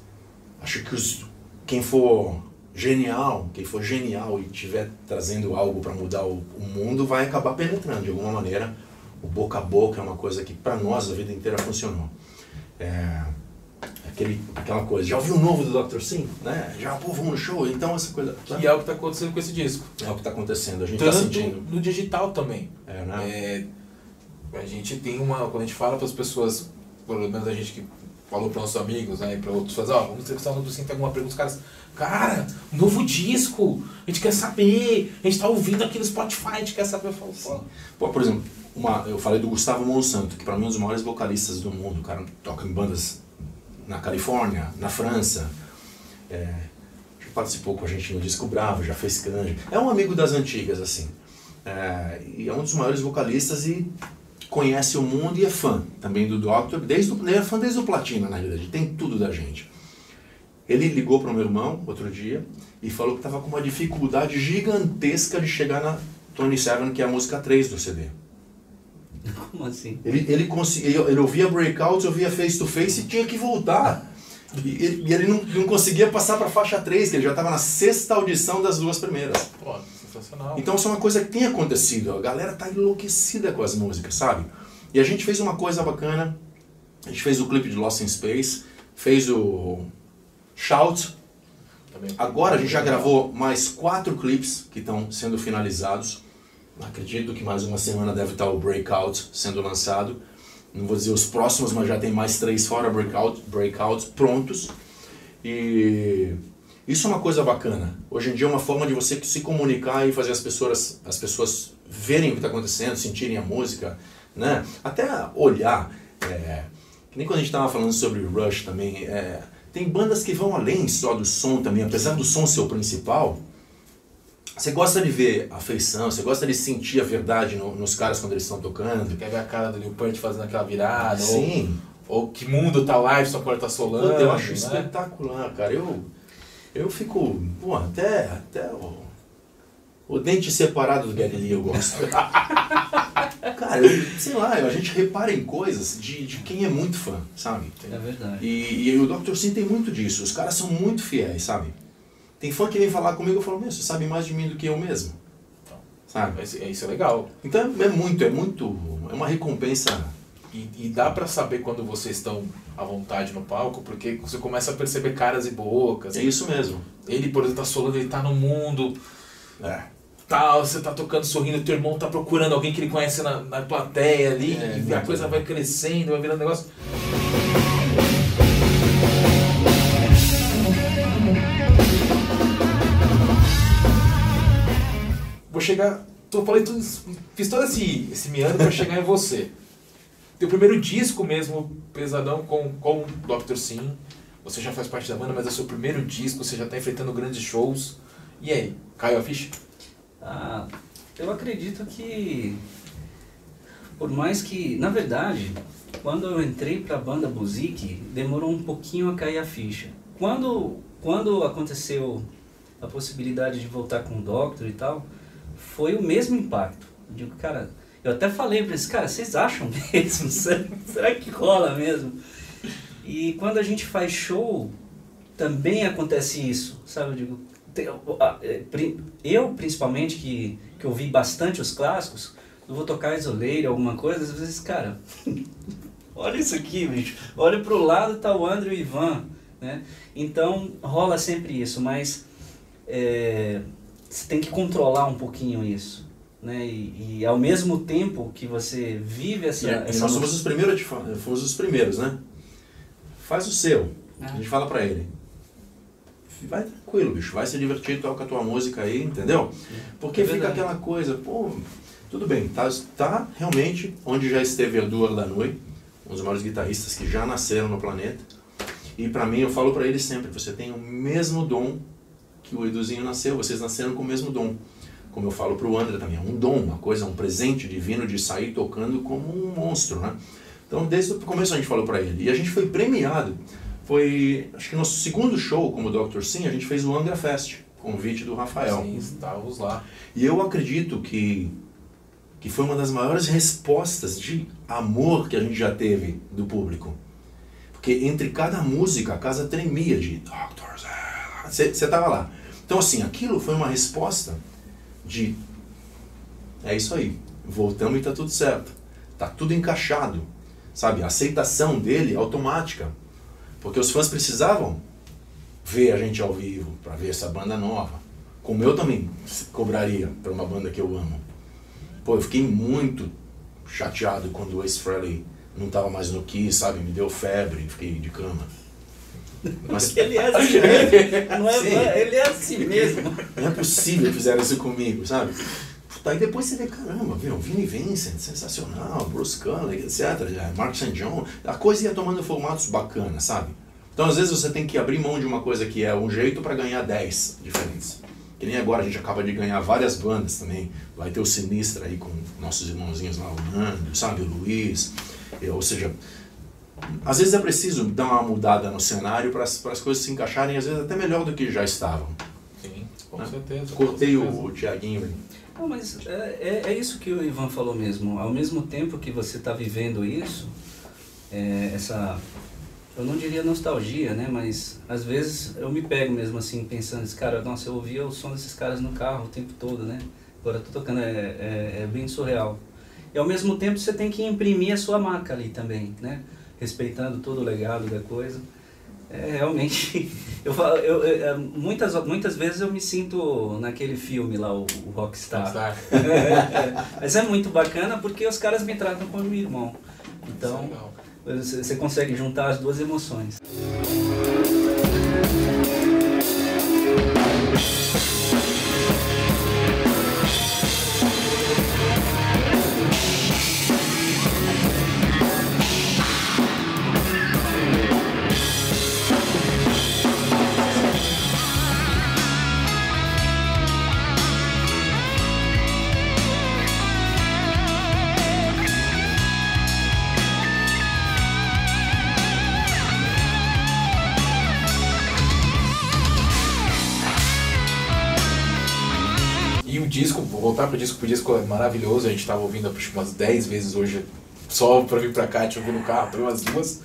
acho que os, quem for genial, quem for genial e estiver trazendo algo para mudar o, o, mundo, vai acabar penetrando de alguma maneira. O boca a boca é uma coisa que para nós a vida inteira funcionou. É, aquele, aquela coisa, já ouviu o novo do Dr. Sim? Né? Já, pô, vamos no show? Então essa coisa... Que é o que está acontecendo com esse disco. É o que está acontecendo, a gente está sentindo. no digital também. É, né? É, a gente tem uma... Quando a gente fala para as pessoas, pelo menos a gente que falou para nossos amigos, né, para outros, fazer, ó, vamos entrevistar o. Sim, tem alguma pergunta, os caras... Cara, novo disco, a gente quer saber, a gente está ouvindo aqui no Spotify, a gente quer saber. Eu falo, pô. pô, por exemplo, uma, eu falei do Gustavo Monsanto, que para mim é um dos maiores vocalistas do mundo, o cara toca em bandas na Califórnia, na França. É, já participou com a gente no Disco Bravo, já fez canja. É um amigo das antigas, assim. É, e é um dos maiores vocalistas e conhece o mundo e é fã também do Doctor, desde o, é fã desde o Platina, na realidade, tem tudo da gente. Ele ligou para o meu irmão outro dia e falou que estava com uma dificuldade gigantesca de chegar na Tony Seven, que é a música 3 do CD. Como assim? Ele, ele, conseguia, ele ouvia breakout, ouvia face to face e tinha que voltar. E ele, e ele não, não conseguia passar para a faixa 3, que ele já estava na sexta audição das duas primeiras. Pô, sensacional. Então isso é uma coisa que tem acontecido. A galera tá enlouquecida com as músicas, sabe? E a gente fez uma coisa bacana. A gente fez o clipe de Lost in Space, fez o Shout. Agora a gente já gravou mais quatro clipes que estão sendo finalizados. Acredito que mais uma semana deve estar o Breakout sendo lançado. Não vou dizer os próximos, mas já tem mais três fora Breakout, Breakouts prontos. E isso é uma coisa bacana. Hoje em dia é uma forma de você se comunicar e fazer as pessoas, as pessoas verem o que está acontecendo, sentirem a música, né? Até olhar. É, que nem quando a gente estava falando sobre Rush também. É, tem bandas que vão além só do som também, apesar do som ser o principal. Você gosta de ver a feição, você gosta de sentir a verdade no, nos caras quando eles estão tocando. Quer ver a cara do Lil Peart fazendo aquela virada. Sim. Ou, ou que mundo tá live, sua porta tá solando. eu acho né? espetacular, cara. Eu, eu fico, pô, até, até o, o dente separado do Gary Lee eu gosto. cara, eu, sei lá, a gente repara em coisas de, de quem é muito fã, sabe? É verdade. E, e o Dr. Sim tem muito disso. Os caras são muito fiéis, sabe? Tem fã que vem falar comigo e falo, meu, você sabe mais de mim do que eu mesmo. Então, sabe? É, isso é legal. Então é muito, é muito, é uma recompensa. E, e dá para saber quando vocês estão à vontade no palco, porque você começa a perceber caras e bocas. É isso mesmo. Ele, por exemplo, tá solando, ele tá no mundo. É. Tal, você tá tocando, sorrindo, teu irmão tá procurando alguém que ele conhece na, na plateia ali, é, e a coisa vai crescendo, vai virando negócio. vou chegar. Tô, falei tudo, fiz todo esse, esse meandro para chegar em você. Teu primeiro disco mesmo, pesadão, com, com Dr. Sim. Você já faz parte da banda, mas é o seu primeiro disco, você já está enfrentando grandes shows. E aí, caiu a ficha? Ah, eu acredito que. Por mais que. Na verdade, quando eu entrei para a banda Buzik, demorou um pouquinho a cair a ficha. Quando, quando aconteceu a possibilidade de voltar com o Doctor e tal, foi o mesmo impacto. Eu digo, cara, eu até falei para eles, cara, vocês acham mesmo? Será que rola mesmo? E quando a gente faz show, também acontece isso, sabe? Eu digo, é, eu principalmente, que, que ouvi bastante os clássicos, eu vou tocar isoleiro, alguma coisa, às vezes, cara, olha isso aqui, bicho. Olha pro lado, tá o André e o Ivan, né? Então, rola sempre isso, mas... É, você tem que controlar um pouquinho isso. Né? E, e ao mesmo tempo que você vive essa. E, essa nós somos os primeiros, fomos os primeiros, né? Faz o seu. Ah. A gente fala pra ele. Vai tranquilo, bicho. Vai se divertir, toca a tua música aí, entendeu? Porque é fica aquela coisa, pô, tudo bem, tá, tá realmente onde já esteve da Noite, um dos maiores guitarristas que já nasceram no planeta. E para mim, eu falo para ele sempre, você tem o mesmo dom que o Eduzinho nasceu, vocês nasceram com o mesmo dom. Como eu falo para o André também, é um dom, uma coisa, um presente divino de sair tocando como um monstro, né? Então, desde o começo a gente falou para ele. E a gente foi premiado. Foi, acho que no segundo show como Dr. Sim, a gente fez o Angra Fest. convite do Rafael. Sim, estávamos lá. E eu acredito que, que foi uma das maiores respostas de amor que a gente já teve do público. Porque entre cada música a casa tremia de Doctors. Você estava lá. Então, assim, aquilo foi uma resposta de. É isso aí. Voltamos e tá tudo certo. Tá tudo encaixado. Sabe? A aceitação dele é automática. Porque os fãs precisavam ver a gente ao vivo para ver essa banda nova. Como eu também cobraria para uma banda que eu amo. Pô, eu fiquei muito chateado quando o Ace Frehley não estava mais no Kiss, sabe? Me deu febre, fiquei de cama. Mas ele é assim mesmo. Não é, ele é assim mesmo. Não é possível que fizeram isso comigo, sabe? Aí depois você vê, caramba, viu? Vinnie Vincent, sensacional, Bruce Kulick, etc. Mark St. John, a coisa ia tomando formatos bacanas, sabe? Então às vezes você tem que abrir mão de uma coisa que é um jeito para ganhar 10 diferentes. Que nem agora a gente acaba de ganhar várias bandas também. Vai ter o Sinistra aí com nossos irmãozinhos lá, o Nando, sabe, o Luiz. Ou seja, às vezes é preciso dar uma mudada no cenário para as coisas se encaixarem, às vezes até melhor do que já estavam. Sim, com né? certeza. Cortei com certeza. o, o Tiaguinho. Não, mas é, é, é, isso que o Ivan falou mesmo. Ao mesmo tempo que você está vivendo isso, é, essa, eu não diria nostalgia, né? Mas às vezes eu me pego mesmo assim, pensando, cara, nossa, eu ouvia o som desses caras no carro o tempo todo, né? Agora tô tocando, é, é, é bem surreal. E ao mesmo tempo você tem que imprimir a sua marca ali também, né? Respeitando todo o legado da coisa. É, realmente, eu, eu, eu, é, muitas, muitas vezes eu me sinto naquele filme lá, o, o Rockstar. Rockstar. Mas é muito bacana porque os caras me tratam como irmão. Então, você consegue juntar as duas emoções. Voltar pro disco, pro disco é maravilhoso, a gente tava ouvindo acho, umas 10 vezes hoje, só pra vir pra cá, te ouvir no carro, pra umas duas.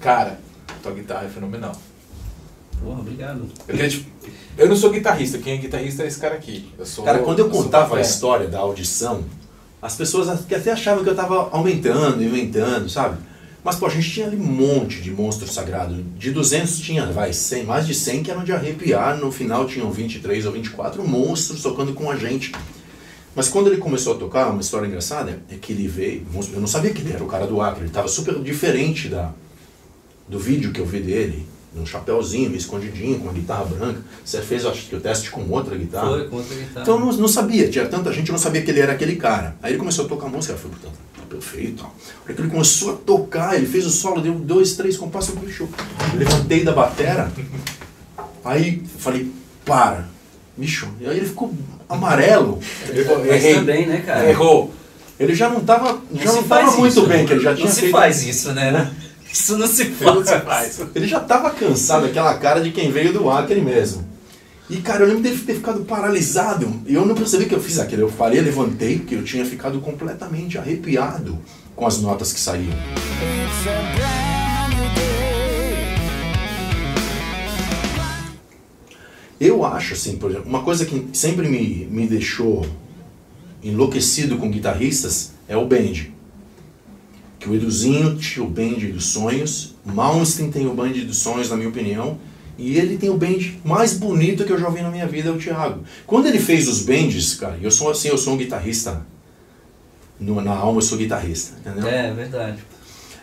Cara, tua guitarra é fenomenal. Porra, obrigado. Eu, tipo, eu não sou guitarrista, quem é guitarrista é esse cara aqui. Eu sou, cara, quando eu, eu contava a história da audição, as pessoas até achavam que eu tava aumentando, aumentando, sabe? Mas, pô, a gente tinha ali um monte de monstros sagrados. De 200 tinha, vai, 100, mais de 100 que eram de arrepiar. No final tinham 23 ou 24 monstros tocando com a gente. Mas quando ele começou a tocar, uma história engraçada é que ele veio. Eu não sabia que ele era o cara do Acre. Ele estava super diferente da, do vídeo que eu vi dele. Num chapéuzinho, escondidinho, com a guitarra branca. Você fez, acho que o teste com outra guitarra. Foi, com outra guitarra. Então eu não, não sabia, tinha tanta gente, eu não sabia que ele era aquele cara. Aí ele começou a tocar música, foi portanto perfeito. Aí ele começou a tocar, ele fez o solo, deu dois, três compassos, bicho. Eu levantei da batera, aí falei, para, bicho. E aí ele ficou amarelo. Errei. também, né, cara? Errou. Ele já não estava já não tava muito isso, bem, que ele já tinha Não se faz isso, né? Isso não se faz. Não se faz. Ele já estava cansado, aquela cara de quem veio do Acre mesmo. E, cara, eu lembro dele ter ficado paralisado. E eu não percebi que eu fiz aquilo. Eu falei, levantei, porque eu tinha ficado completamente arrepiado com as notas que saíam. Eu acho, assim, por exemplo, uma coisa que sempre me, me deixou enlouquecido com guitarristas é o band. Que o Eduzinho tinha o band dos sonhos, Malmsteen tem o band dos sonhos, na minha opinião, e ele tem o band mais bonito que eu já vi na minha vida, é o Thiago. Quando ele fez os bands, cara, eu sou assim, eu sou um guitarrista. No, na alma eu sou guitarrista, entendeu? É, verdade.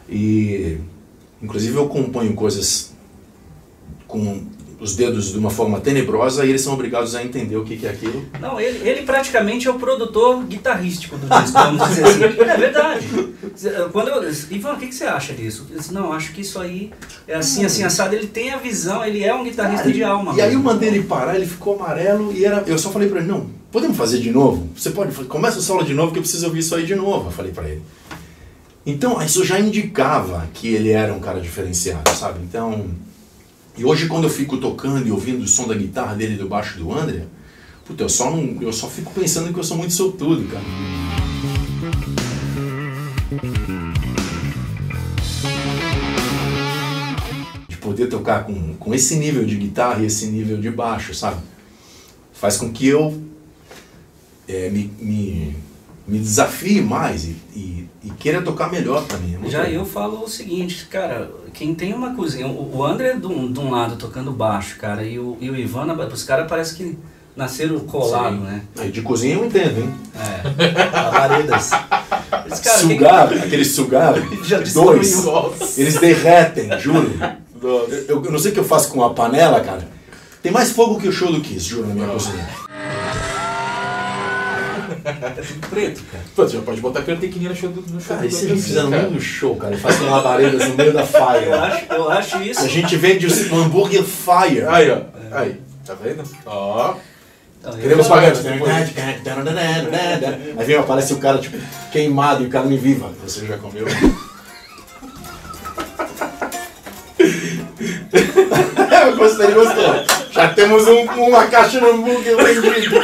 E inclusive eu componho coisas com os dedos de uma forma tenebrosa e eles são obrigados a entender o que, que é aquilo. Não, ele, ele praticamente é o produtor guitarrístico do disco, vamos dizer assim. É verdade. Quando eu, Ivan, o que, que você acha disso? Eu disse, não, acho que isso aí é assim, assim, assado. Ele tem a visão, ele é um guitarrista de alma. E mesmo. aí eu mandei ele parar, ele ficou amarelo e era, eu só falei para ele, não, podemos fazer de novo? Você pode, começa o solo de novo que eu preciso ouvir isso aí de novo, eu falei para ele. Então, isso já indicava que ele era um cara diferenciado, sabe? Então, E hoje quando eu fico tocando e ouvindo o som da guitarra dele e do baixo do André, puta, eu só, não, eu só fico pensando que eu sou muito sortudo, cara. De poder tocar com, com esse nível de guitarra e esse nível de baixo, sabe? Faz com que eu é, me, me, me desafie mais e, e, e queira tocar melhor mim. É Já legal. eu falo o seguinte, cara, quem tem uma cozinha, o o André de um, de um lado tocando baixo, cara, e o, e o Ivan, os caras parece que nasceram colados, né? Aí de cozinha eu entendo, hein? É, quem- sugar, aquele sugar, Já dois, Nossa. eles derretem, juro. Eu, eu não sei o que eu faço com a panela, cara. Tem mais fogo que o show do Kiss, juro, na minha cozinha. É tudo preto, cara. Pô, você já pode botar pirotecnia no show do no show Cara, do e se Dr. a gente Sim, fizer no cara. show, cara, fazendo labaredas no meio da Eu fire. acho, eu acho isso. A gente vende o hambúrguer fire. Aí, ó. Aí. Tá vendo? Ó. Eu Queremos pagar. Aí vem, aparece o cara, tipo, queimado e o cara me viva. Você já comeu? eu gostei, gostou. Já temos um- uma caixa de hambúrguer vendido.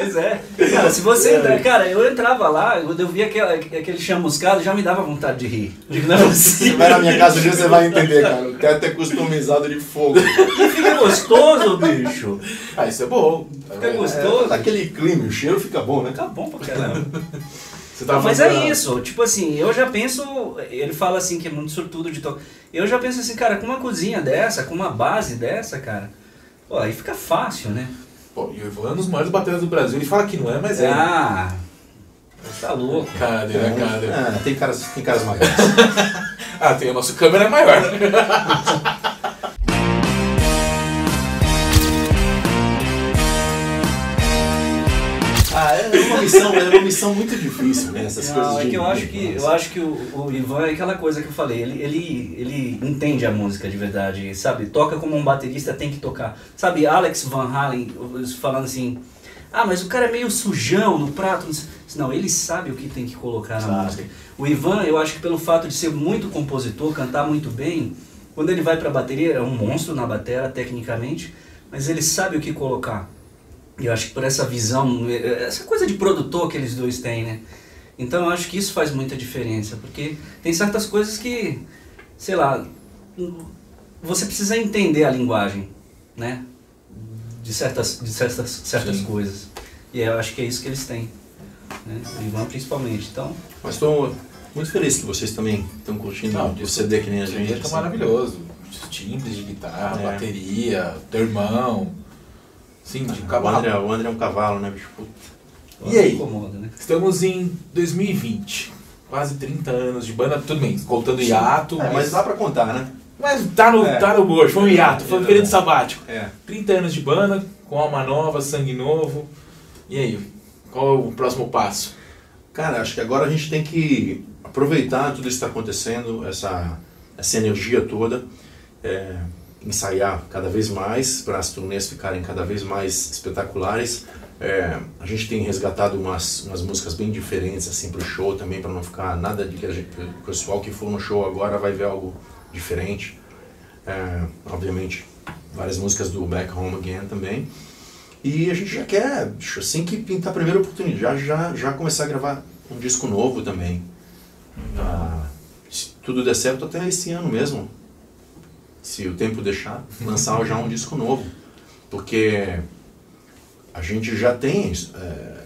Pois é. Cara, se você entrar, cara, eu entrava lá, quando eu via aquele, aquele chamuscado, já me dava vontade de rir. Digo, não é Se possível. vai na minha casa você vai entender, cara. O teto é customizado de fogo. Fica gostoso, bicho. Ah, isso é bom. Tá Fica vendo? gostoso. Daquele clima, o cheiro fica bom, né? Fica bom pra caramba. Você tá Mas é isso, tipo assim, eu já penso, ele fala assim que é muito sortudo de tocar. Eu já penso assim, cara, com uma cozinha dessa, com uma base dessa, cara, pô, aí fica fácil, né? Pô, e o Ivan é um dos maiores bateras do Brasil. Ele fala que não é, mas é. Ah, você tá louco. Cadê, né, cadê? É, tem caras, tem caras maiores. Ah, tem o nosso câmera é maior. uma missão, é uma missão muito difícil, né? Essas Não, coisas é de. que eu acho que, eu acho que o, o Ivan é aquela coisa que eu falei, ele, ele, ele entende a música de verdade, sabe? Toca como um baterista tem que tocar. Sabe, Alex Van Halen falando assim, ah, mas o cara é meio sujão no prato. não sei." Não, ele sabe o que tem que colocar na música. O Ivan, eu acho que pelo fato de ser muito compositor, cantar muito bem, quando ele vai pra bateria, é um monstro na bateria, tecnicamente, mas ele sabe o que colocar. E eu acho que por essa visão, essa coisa de produtor que eles dois têm, né? Então eu acho que isso faz muita diferença, porque tem certas coisas que, sei lá, você precisa entender a linguagem, né? De certas, de certas, certas Sim. coisas. E eu acho que é isso que eles têm. Né? O Ivan principalmente. Então, Mas estou muito feliz que vocês também estão curtindo Não, o CD que nem a gente. Gente, tá assim. maravilhoso. Os timbres de guitarra, É. bateria, teu irmão. Sim, de O cavalo. André, o André é um cavalo, né, bicho? Puta. E aí? Incomoda, né? Estamos em 2020. Quase 30 anos de banda, tudo bem, contando hiato. É, mas dá pra contar, né? mas tá no, É. tá no bojo, foi um hiato, foi um período sabático. É. 30 anos de banda, com alma nova, sangue novo. E aí, qual é o próximo passo? Cara, acho que agora a gente tem que aproveitar tudo isso que está acontecendo, essa, essa energia toda, é, ensaiar cada vez mais para as turnês ficarem cada vez mais espetaculares. É, a gente tem resgatado umas, umas músicas bem diferentes assim para o show também, para não ficar nada de que a gente, o pessoal que for no show agora vai ver algo diferente. É, obviamente, várias músicas do Back Home Again também. E a gente já quer, assim que pintar a primeira oportunidade, já, já começar a gravar um disco novo também. Pra, se tudo der certo, até esse ano mesmo. Se o tempo deixar, lançar já um disco novo. Porque a gente já tem. é,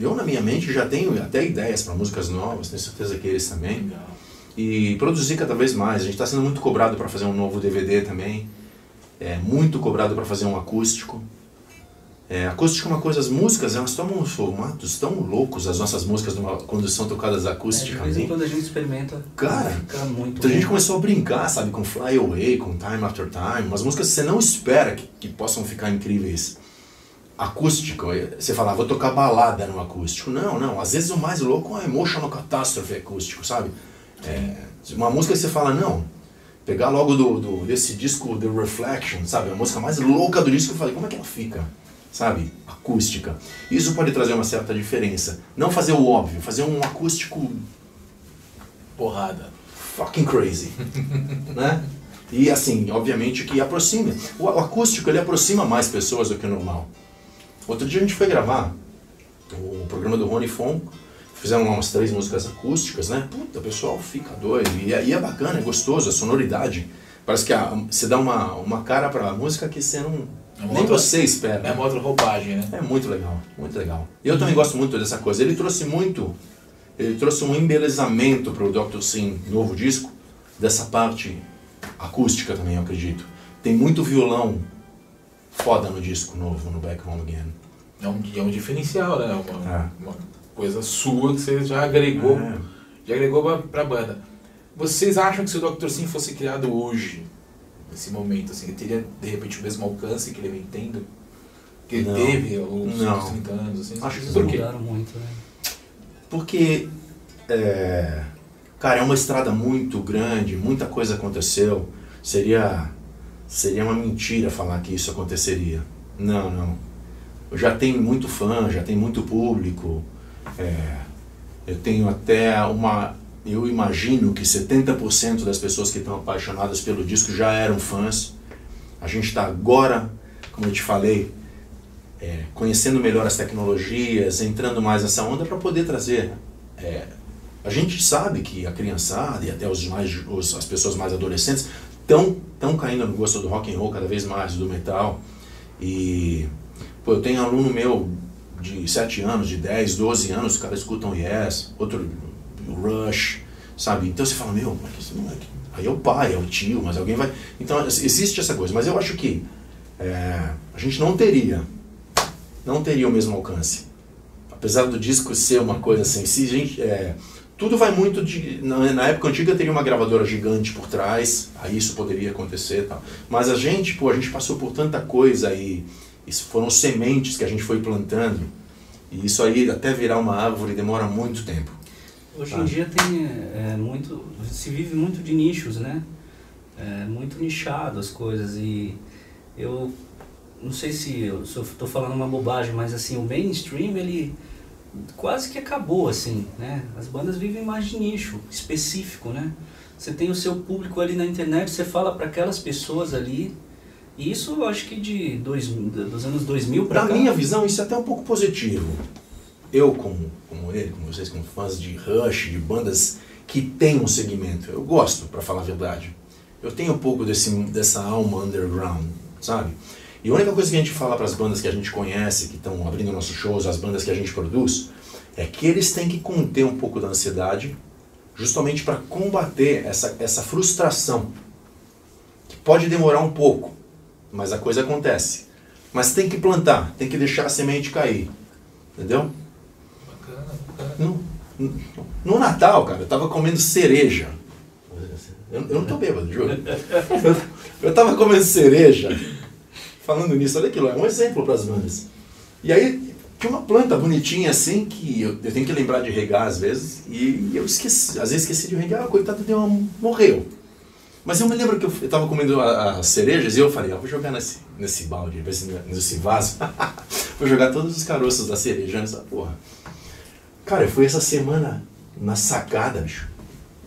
eu, na minha mente, já tenho até ideias para músicas novas, tenho certeza que eles também e produzir cada vez mais. A gente está sendo muito cobrado para fazer um novo DVD também, é muito cobrado para fazer um acústico. É, acústico é uma coisa, as músicas elas tomam formatos tão loucos, as nossas músicas numa- quando são tocadas É, de vez em acusticamente. quando a gente experimenta, Cara, fica muito Então a gente bom. começou a brincar, sabe, com Fly Away, com Time After Time, umas músicas que você não espera que, que possam ficar incríveis. Acústico, você fala, "Ah, vou tocar balada no acústico. Não, não, às vezes o mais louco é Emotional Catastrophe acústico, sabe? É, uma música que você fala, não, pegar logo do, do- desse disco The Reflection, sabe? A música mais louca do disco, eu falei, como é que ela fica? Sabe? Acústica. Isso pode trazer uma certa diferença. Não fazer o óbvio, fazer um acústico Porrada. fucking crazy, né? E assim, obviamente que aproxima. O, acústico ele aproxima mais pessoas do que o normal. Outro dia a gente foi gravar o programa do Rony Fon, fizemos umas três músicas acústicas, né? Puta, o pessoal fica doido. E, é- e é bacana, é gostoso, a sonoridade. Parece que a, você dá uma, uma cara pra música que você não. É nem outra- você espera. É uma outra roupagem, né? É muito legal, muito legal. Eu também gosto muito dessa coisa. Ele trouxe muito, ele trouxe um embelezamento para o Dr. Sim novo disco, dessa parte acústica também, eu acredito. Tem muito violão foda no disco novo, no Back Home Again. É um, é um diferencial, né? Uma, É. uma coisa sua que você já agregou, É. já agregou pra, pra banda. Vocês acham que se o Dr. Sim fosse criado hoje, nesse momento, assim, ele teria de repente o mesmo alcance que ele vem tendo? Que ele Não. teve ao longo dos Não. últimos 30 anos, assim? Acho que Eles mudaram muito, né? Porque, é, cara, é uma estrada muito grande, muita coisa aconteceu. Seria, seria uma mentira falar que isso aconteceria. Não, não. Eu já tenho muito fã, já tenho muito público. é, eu tenho até uma. Eu imagino que 70% das pessoas que estão apaixonadas pelo disco já eram fãs. A gente está agora, como eu te falei, é, conhecendo melhor as tecnologias, entrando mais nessa onda para poder trazer. é, a gente sabe que a criançada e até os mais, os- as pessoas mais adolescentes estão tão caindo no gosto do rock and roll cada vez mais, do metal. E pô, eu tenho aluno meu de 7 anos, de 10, 12 anos, os caras escutam Yes, outro Rush, sabe? Então você fala, meu, mas que esse moleque. Aí é o pai, é o tio, mas alguém vai. Então existe essa coisa, mas eu acho que é, a gente não teria não teria o mesmo alcance. Apesar do disco ser uma coisa assim, se gente, é, tudo vai muito de. Na, na época antiga teria uma gravadora gigante por trás, aí isso poderia acontecer e tal. Mas a gente, pô, a gente passou por tanta coisa e isso foram sementes que a gente foi plantando. E isso aí, até virar uma árvore, demora muito tempo. Hoje Ah. em dia tem é, muito, se vive muito de nichos, né? É muito nichado as coisas e eu não sei se eu estou falando uma bobagem, mas assim o mainstream ele quase que acabou assim, né? As bandas vivem mais de nicho específico, né? Você tem o seu público ali na internet, você fala para aquelas pessoas ali. E isso eu acho que de dois, dos anos 2000 para Na cá. minha visão, isso é até um pouco positivo. Eu, como, como ele, como vocês, como fãs de Rush, de bandas que têm um segmento, eu gosto, para falar a verdade. Eu tenho um pouco desse, dessa alma underground, sabe? E a única coisa que a gente fala para as bandas que a gente conhece, que estão abrindo nossos shows, as bandas que a gente produz, é que eles têm que conter um pouco da ansiedade, justamente para combater essa, essa frustração, que pode demorar um pouco, mas a coisa acontece. Mas tem que plantar, tem que deixar a semente cair. Entendeu? No, no- Natal, cara, eu tava comendo cereja. Eu, eu não tô bêbado, juro. Eu, eu tava comendo cereja. Falando nisso, olha aquilo, é um exemplo para as bandas. E aí, tinha uma planta bonitinha assim, que eu, eu tenho que lembrar de regar às vezes, e eu esqueci, às vezes esqueci de regar, a coitada deu uma, morreu. Mas eu me lembro que eu, eu tava comendo as cerejas e eu falei, ah, vou jogar nesse, nesse balde, nesse, nesse vaso, vou jogar todos os caroços da cereja nessa porra. Cara, eu fui essa semana na sacada, bicho.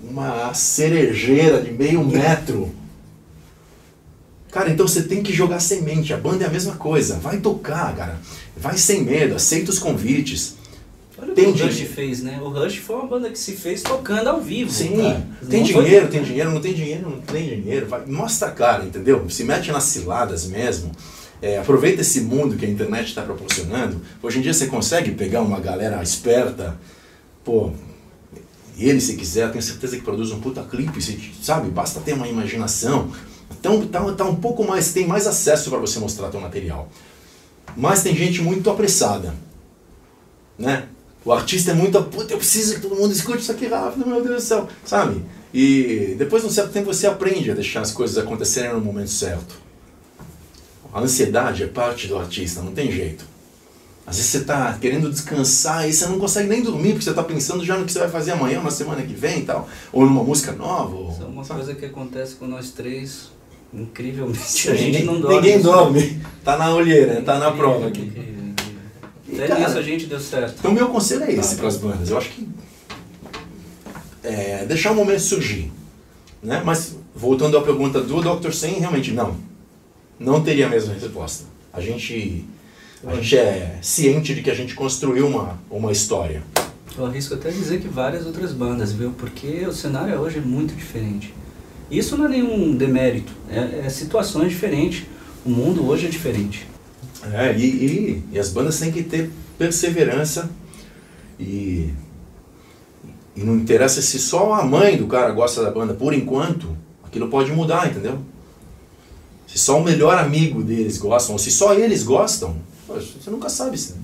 Uma cerejeira de meio metro. Cara, então você tem que jogar semente. A banda é a mesma coisa. Vai tocar, cara. Vai sem medo, aceita os convites. Olha o Tem que o Rush dinheiro. fez, né? O Rush foi uma banda que se fez tocando ao vivo. Sim, cara. tem Não foi- dinheiro, tem dinheiro, não tem dinheiro, não tem dinheiro. Vai, mostra a cara, entendeu? Se mete nas ciladas mesmo. É, aproveita esse mundo que a internet está proporcionando. Hoje em dia você consegue pegar uma galera esperta, pô, ele se quiser, tenho certeza que produz um puta clipe, se- sabe? Basta ter uma imaginação. Então tá, tá um pouco mais, tem mais acesso para você mostrar teu material. Mas tem gente muito apressada, né? O artista é muito, puta, eu preciso que todo mundo escute isso aqui rápido, meu Deus do céu, sabe? E depois de um certo tempo você aprende a deixar as coisas acontecerem no momento certo. A ansiedade é parte do artista, não tem jeito. Às vezes você está querendo descansar e você não consegue nem dormir porque você está pensando já no que você vai fazer amanhã, na semana que vem e tal, ou numa música nova. Ou, Isso é uma coisa que acontece com nós três, incrivelmente. A gente não dorme. ninguém dorme. Tá na olheira, tá na prova aqui. incrível, incrível. E, Até cara, nisso a gente deu certo. Então, meu conselho é esse Tá. para as bandas. Eu acho que é, deixar o momento surgir. Né? Mas voltando à pergunta do Dr. Sen, realmente não. Não teria a mesma resposta. A gente, a gente é ciente de que a gente construiu uma, uma história. Eu arrisco até dizer que várias outras bandas, viu? Porque o cenário hoje é muito diferente. Isso não é nenhum demérito, é, é situações diferentes. O mundo hoje é diferente. É, e, e, e, as bandas têm que ter perseverança e, e não interessa se só a mãe do cara gosta da banda por enquanto, aquilo pode mudar, entendeu? Se só o melhor amigo deles gostam, ou se só eles gostam, você nunca sabe. Se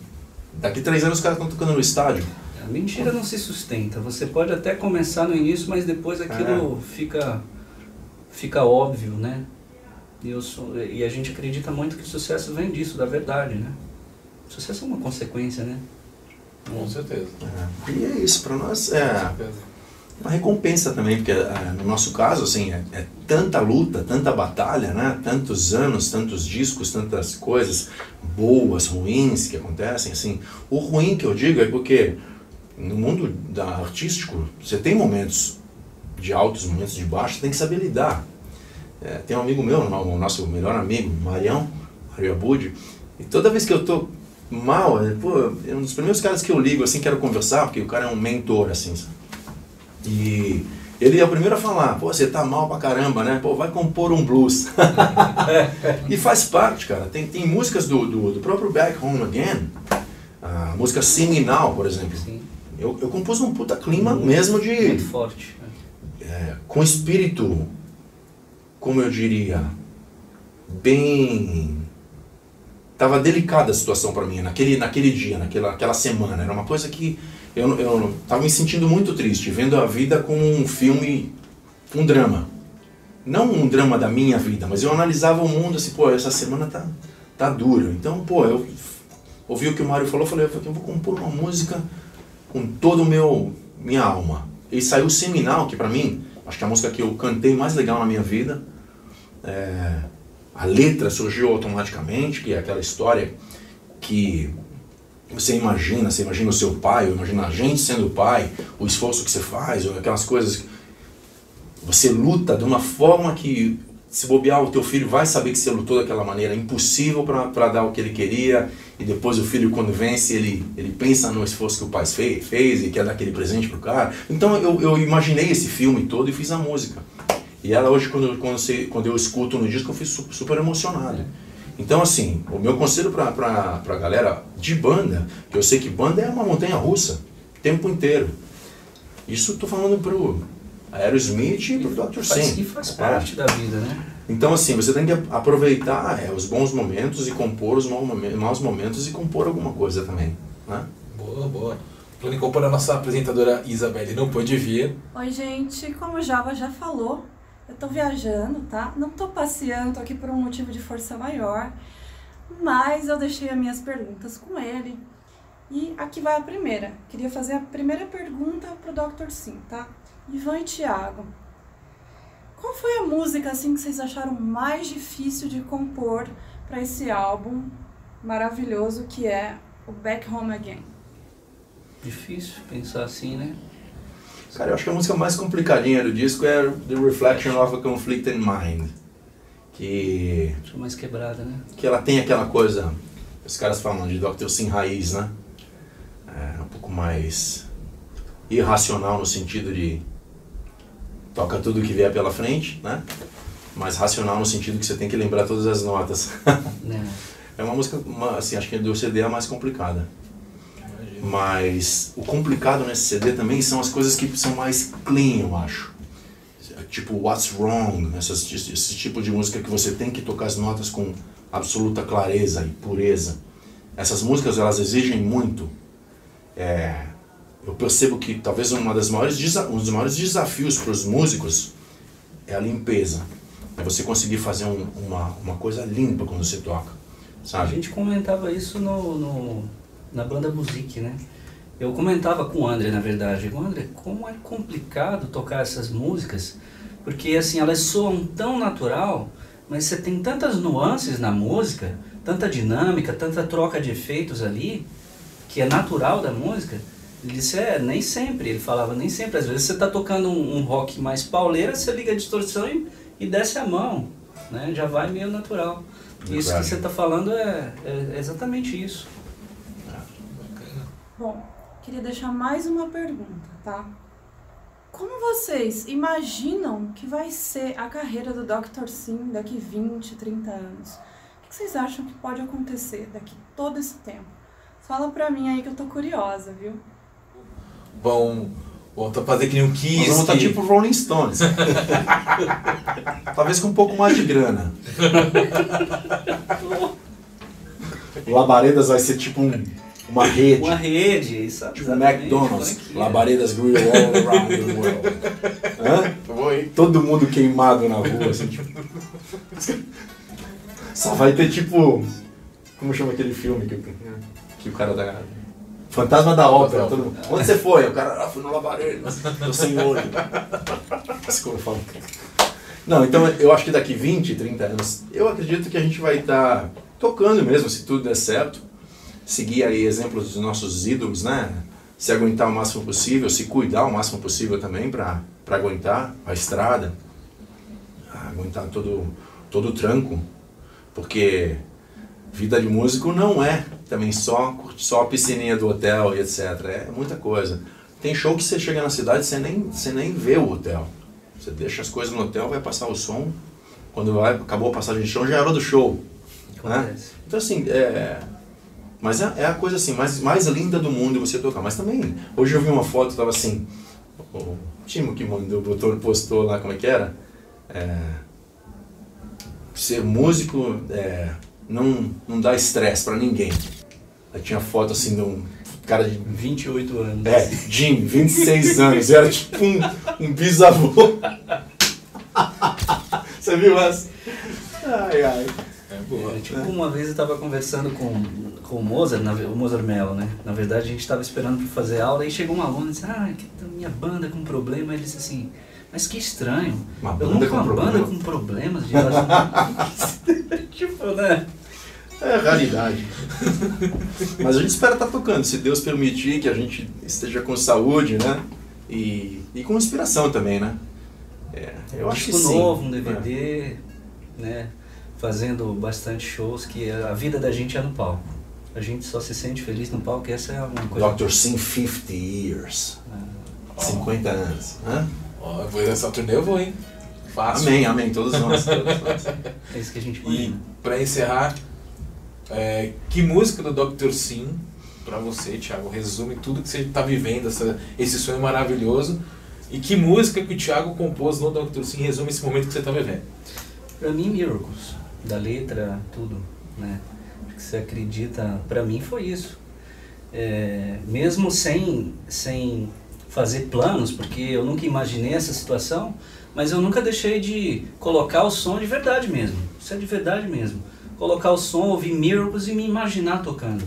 daqui três anos os caras estão tocando no estádio. A mentira não se sustenta. Você pode até começar no início, mas depois aquilo é. fica, fica óbvio, né? E, eu sou, e a gente acredita muito que o sucesso vem disso, da verdade, né? O sucesso é uma consequência, né? Com certeza. É. E é isso, para nós é uma recompensa também, porque é, no nosso caso, assim, é, é, tanta luta, tanta batalha, né? Tantos anos, tantos discos, tantas coisas boas, ruins que acontecem, assim. O ruim que eu digo é porque no mundo da artístico, você tem momentos de altos, momentos de baixos, você tem que saber lidar. É, tem um amigo meu, o nosso melhor amigo, Marião, Mario Abud, e toda vez que eu tô mal, pô, é um dos primeiros caras que eu ligo, assim, quero conversar, porque o cara é um mentor, assim, E ele é o primeiro a falar, pô, você tá mal pra caramba, né? Pô, vai compor um blues. e faz parte, cara. Tem, tem músicas do, do, do próprio Back Home Again, a música Seminal, por exemplo. Sim eu, eu compus um puta clima muito, mesmo de. Muito forte. É, com espírito, como eu diria, bem. Tava delicada a situação para mim naquele, naquele dia, naquela, naquela semana. Era uma coisa que eu, eu tava me sentindo muito triste, vendo a vida como um filme, um drama. Não um drama da minha vida, mas eu analisava o mundo assim, pô, essa semana tá, tá dura. Então, pô, eu ouvi o que o Mário falou, falei, eu vou compor uma música com todo o meu minha alma. E saiu Seminal, que para mim, acho que é a música que eu cantei mais legal na minha vida. É, a letra surgiu automaticamente, que é aquela história que você imagina, você imagina o seu pai, ou imagina a gente sendo pai, o esforço que você faz, ou aquelas coisas. Você luta de uma forma que se bobear, o teu filho vai saber que você lutou daquela maneira impossível para dar o que ele queria, e depois o filho, quando vence, ele, ele pensa no esforço que o pai fez, fez e quer dar aquele presente pro cara. Então eu, eu imaginei esse filme todo e fiz a música. E ela hoje, quando, quando, você, quando eu escuto no disco, eu fico super emocionado. Então, assim, o meu conselho pra, pra, pra galera de banda, que eu sei que banda é uma montanha russa, o tempo inteiro. Isso eu tô falando pro Aerosmith e pro Dr. Sim. E faz parte é. da vida, né? Então, assim, você tem que aproveitar é, os bons momentos e compor os maus momentos e compor alguma coisa também, né? Boa, boa. Plano compor a nossa apresentadora Isabelle não pôde vir. Oi, gente. Como o Java já falou, eu tô viajando, tá? Não tô passeando, tô aqui por um motivo de força maior. Mas eu deixei as minhas perguntas com ele. E aqui vai a primeira. Queria fazer a primeira pergunta pro Dr. Sim, tá? Ivan e Thiago. Qual foi a música assim que vocês acharam mais difícil de compor para esse álbum maravilhoso que é o Back Home Again? Difícil pensar assim, né? Cara, eu acho que a música mais complicadinha do disco é The Reflection of a Conflicted Mind. Que. Acho mais quebrada, né? Que ela tem aquela coisa. Os caras falam de Dr. Sim raiz, né? É um pouco mais irracional no sentido de toca tudo que vier pela frente, né? Mas racional no sentido que você tem que lembrar todas as notas. é uma música, uma, assim, acho que do CD é a mais complicada. Mas o complicado nesse CD também são as coisas que são mais clean, eu acho. Tipo What's Wrong, essas, esse tipo de música que você tem que tocar as notas com absoluta clareza e pureza. Essas músicas elas exigem muito. É, eu percebo que talvez uma das maiores um dos maiores desafios para os músicos é a limpeza. É você conseguir fazer um, uma, uma coisa limpa quando você toca. Sabe? A gente comentava isso no, no, na banda Music, né? Eu comentava com o André, na verdade. O André, como é complicado tocar essas músicas, porque assim, elas soam tão natural, mas você tem tantas nuances na música, tanta dinâmica, tanta troca de efeitos ali, que é natural da música, ele disse, é, nem sempre. Ele falava, nem sempre. Às vezes você está tocando um, um, rock mais pauleira, você liga a distorção e, e desce a mão, né? Já vai meio natural. Isso que Verdade. você está falando é, é exatamente isso. Bom, queria deixar mais uma pergunta, tá? Como vocês imaginam que vai ser a carreira do Dr. Sim daqui 20, 30 anos? O que vocês acham que pode acontecer daqui todo esse tempo? Fala pra mim aí que eu tô curiosa, viu? Vão, vão tá fazer que nem um Kiss. vamos estar que- tipo Rolling Stones. Talvez com um pouco mais de grana. Labaredas vai ser tipo um- uma rede. Uma rede, isso Tipo McDonald's. Labaredas Grill all around the world. Hã? Foi. Todo mundo queimado na rua, assim, tipo. Só vai ter tipo. Como chama aquele filme que, que o cara da. Fantasma da Ópera. Todo mundo, Onde você foi? O cara, ah, fui no Labaredas. Tô sem olho. Assim como eu falo. Não, então eu acho que daqui 20, 30 anos, eu acredito que a gente vai estar tocando mesmo, se tudo der certo. Seguir aí exemplos dos nossos ídolos, né? Se aguentar o máximo possível, se cuidar o máximo possível também para aguentar a estrada, aguentar todo, todo o tranco. Porque vida de músico não é também só, só a piscininha do hotel e etc. É muita coisa. Tem show que você chega na cidade e você nem, você nem vê o hotel. Você deixa as coisas no hotel, vai passar o som. Quando vai, acabou a passagem de show, já hora do show. Né? Então assim, é. Mas é, é a coisa assim, mais, mais linda do mundo você tocar. Mas também, hoje eu vi uma foto, tava assim, o Timo que mandou, botou, postou lá como é que era. É, ser músico é, não, não dá estresse pra ninguém. Aí tinha foto assim de um cara de 28 anos. é, Jim, 26 anos, era tipo um, um bisavô. Você viu essa? Ai, ai. É boa. É, tipo, uma vez eu estava conversando com, com o Mozart, na, o Mozart Mello, né? Na verdade, a gente estava esperando para fazer aula e chegou um aluno e disse: Ah, que tá minha banda com problema. Ele disse assim: Mas que estranho. Uma eu banda nunca com uma banda problema?" com problemas de tipo, né? É raridade. Mas a gente espera estar tocando, se Deus permitir que a gente esteja com saúde, né? E, e com inspiração também, né? É, eu um acho que sim. novo, um É. DVD, né? Fazendo bastante shows, que a vida da gente é no palco. A gente só se sente feliz no palco, e essa é uma coisa. Dr. Sim 50 years. Ah, 50 anos. Hã? Ó, depois dessa turnê eu vou, hein? Fácil. Amém, amém, todos nós. Todos nós. É isso que a gente E pra encerrar, é, que música do Dr. Sim, pra você, Thiago, resume tudo que você tá vivendo, essa, esse sonho maravilhoso. E que música que o Thiago compôs no Dr. Sim resume esse momento que você tá vivendo? Pra mim, Miracles, da letra, tudo, né? Que você acredita, pra mim foi isso. É, mesmo sem, sem fazer planos, porque eu nunca imaginei essa situação, mas eu nunca deixei de colocar o som de verdade mesmo. Isso é de verdade mesmo. Colocar o som, ouvir Miracles e me imaginar tocando.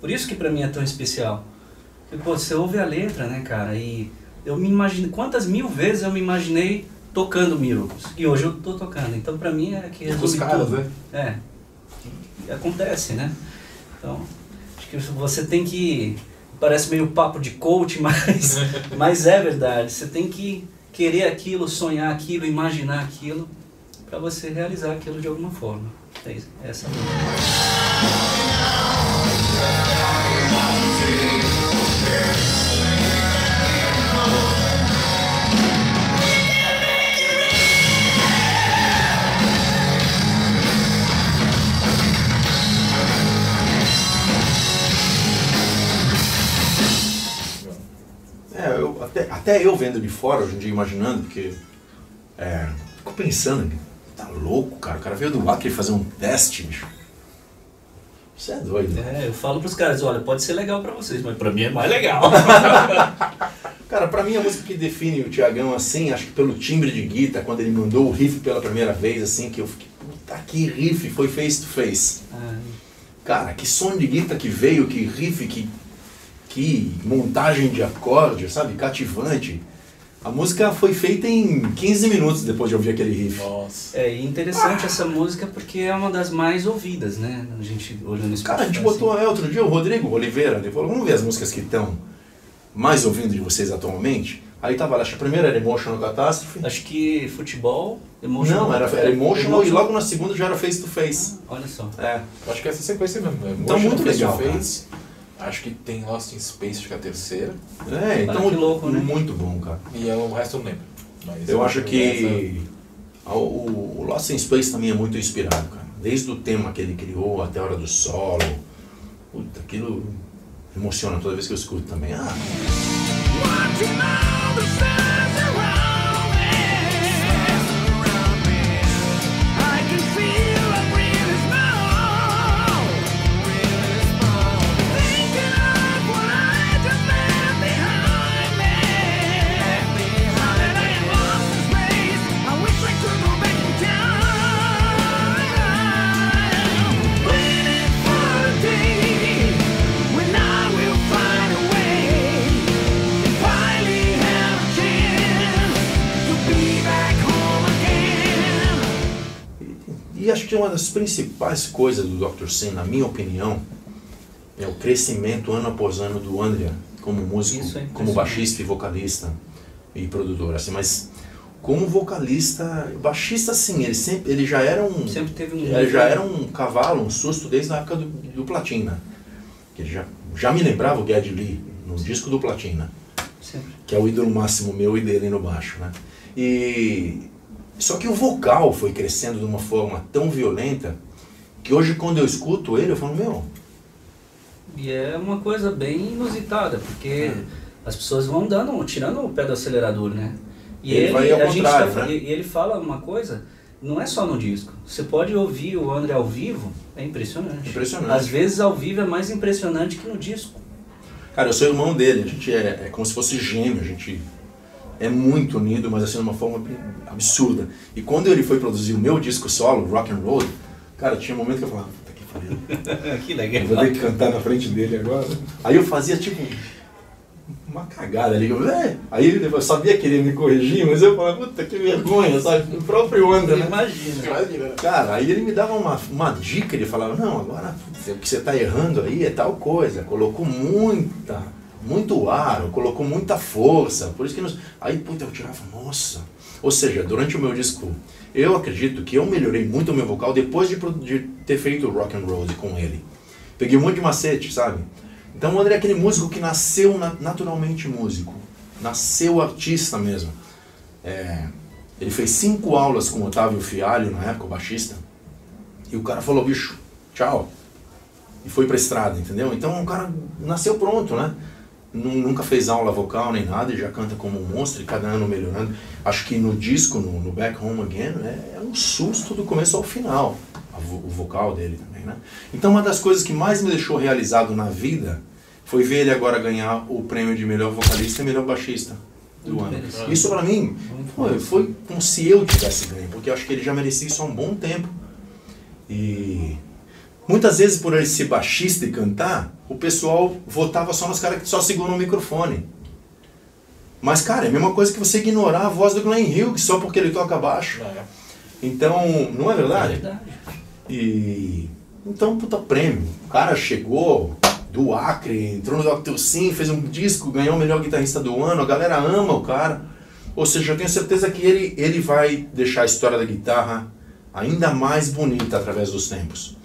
Por isso que pra mim é tão especial. Porque, pô, você ouve a letra, né, cara? E eu me imagino, quantas mil vezes eu me imaginei tocando Miracles. E hoje eu tô tocando. Então pra mim é que resume caras, tudo. né? É. Acontece, né? Então, acho que você tem que. Parece meio papo de coach, mas, mas é verdade. Você tem que querer aquilo, sonhar aquilo, imaginar aquilo, para você realizar aquilo de alguma forma. É isso. Essa é a É, até, eu vendo de fora, hoje em dia, imaginando, porque. É, fico pensando, tá louco, cara. O cara veio do Acre fazer um teste, bicho. Você é doido. É, eu falo pros caras, olha, pode ser legal pra vocês, mas pra mim é mais legal. Cara, pra mim a música que define o Tiagão assim, acho que pelo timbre de guitarra, quando ele mandou o riff pela primeira vez, assim, que eu fiquei, puta, que riff, foi face to face. Ah, Cara, que som de guitarra que veio, que riff, que, que montagem de acorde, sabe? Cativante. A música foi feita em 15 minutos depois de ouvir aquele riff. Nossa. É, interessante essa música porque é uma das mais ouvidas, né? A gente olhando no Cara, a gente botou é, outro dia o Rodrigo Oliveira, ele falou, vamos ver as músicas que estão mais ouvindo de vocês atualmente. Aí tava, acho que a primeira era Emotional Catastrophe. Acho que futebol, emotional. Não, era, era emotional, e logo na segunda já era Face to Face. Olha só. É. Acho que essa sequência mesmo. né? Então, muito Face to legal, cara. Acho que tem Lost in Space, acho que é a terceira. É, então que louco, né? muito bom, cara. E o resto eu não lembro. Mas Eu acho essa- que a- o, o Lost in Space também é muito inspirado, cara. Desde o tema que ele criou até a hora do solo. Puta, aquilo emociona toda vez que eu escuto também. Ah, que uma das principais coisas do Dr. Sim, na minha opinião, é o crescimento ano após ano do Andrea como músico, é como baixista e vocalista e produtor, assim, mas como vocalista, baixista sim, ele sempre, ele já era um, Sempre teve um ele já era um cavalo, um susto desde a época do, do Platina, que ele já, já me lembrava o Geddy Lee no disco do Platina Sempre. que é o ídolo máximo meu e dele no baixo, né? E só que o vocal foi crescendo de uma forma tão violenta que hoje quando eu escuto ele eu falo meu, E é uma coisa bem inusitada, porque as pessoas vão dando, tirando o pé do acelerador, né? E Ele ele, vai ao a gente tá- né? e- e ele fala uma coisa, não é só no disco. Você pode ouvir o André ao vivo, é impressionante. Impressionante. Às vezes ao vivo é mais impressionante que no disco. cara, eu sou irmão dele, a gente é, é como se fosse gêmeo, a gente é muito unido, mas assim de uma forma absurda. E quando ele foi produzir o meu disco solo, Rock and Roll, cara, tinha um momento que eu falava, puta que pariu. que Eu vou ter que cantar na frente dele agora. Aí eu fazia tipo uma cagada ali. Eu, "É". Aí ele- eu sabia que ele ia me corrigir, mas eu falava, puta que vergonha, sabe? O próprio André, né? Imagina. Imagina. Cara, aí ele me dava uma, uma dica, ele falava, não, agora o que você está errando aí é tal coisa, colocou muita, muito ar, ou colocou muita força, por isso que nos... Aí, puta, eu tirava, nossa. Ou seja, durante o meu disco, eu acredito que eu melhorei muito o meu vocal depois de, de ter feito Rock and Roll com ele. Peguei um monte de macete, sabe? Então o André é aquele músico que nasceu na- naturalmente músico, nasceu artista mesmo. É, ele fez cinco aulas com o Otávio Fialho, na época, o baixista. E o cara falou, bicho, tchau. E foi pra estrada, entendeu? Então o cara nasceu pronto, né? Nu- Nunca fez aula vocal nem nada e já canta como um monstro e cada ano melhorando. Acho que no disco, no, no Back Home Again, é, é um susto do começo ao final, vo- o vocal dele também, né? Então uma das coisas que mais me deixou realizado na vida foi ver ele agora ganhar o prêmio de melhor vocalista e melhor baixista do Muito ano. merecido. Isso pra mim foi, foi como se eu tivesse ganho, porque acho que ele já merecia isso há um bom tempo. E muitas vezes por ele ser baixista e cantar, o pessoal votava só nos caras que só seguram o microfone. Mas, cara, é a mesma coisa que você ignorar a voz do Glenn Hughes só porque ele toca baixo. É. Então, não é É verdade? verdade. E então, puta prêmio. O cara chegou do Acre, entrou no Dr. Sim, fez um disco, ganhou o melhor guitarrista do ano, a galera ama o cara. Ou seja, eu tenho certeza que ele, ele vai deixar a história da guitarra ainda mais bonita através dos tempos.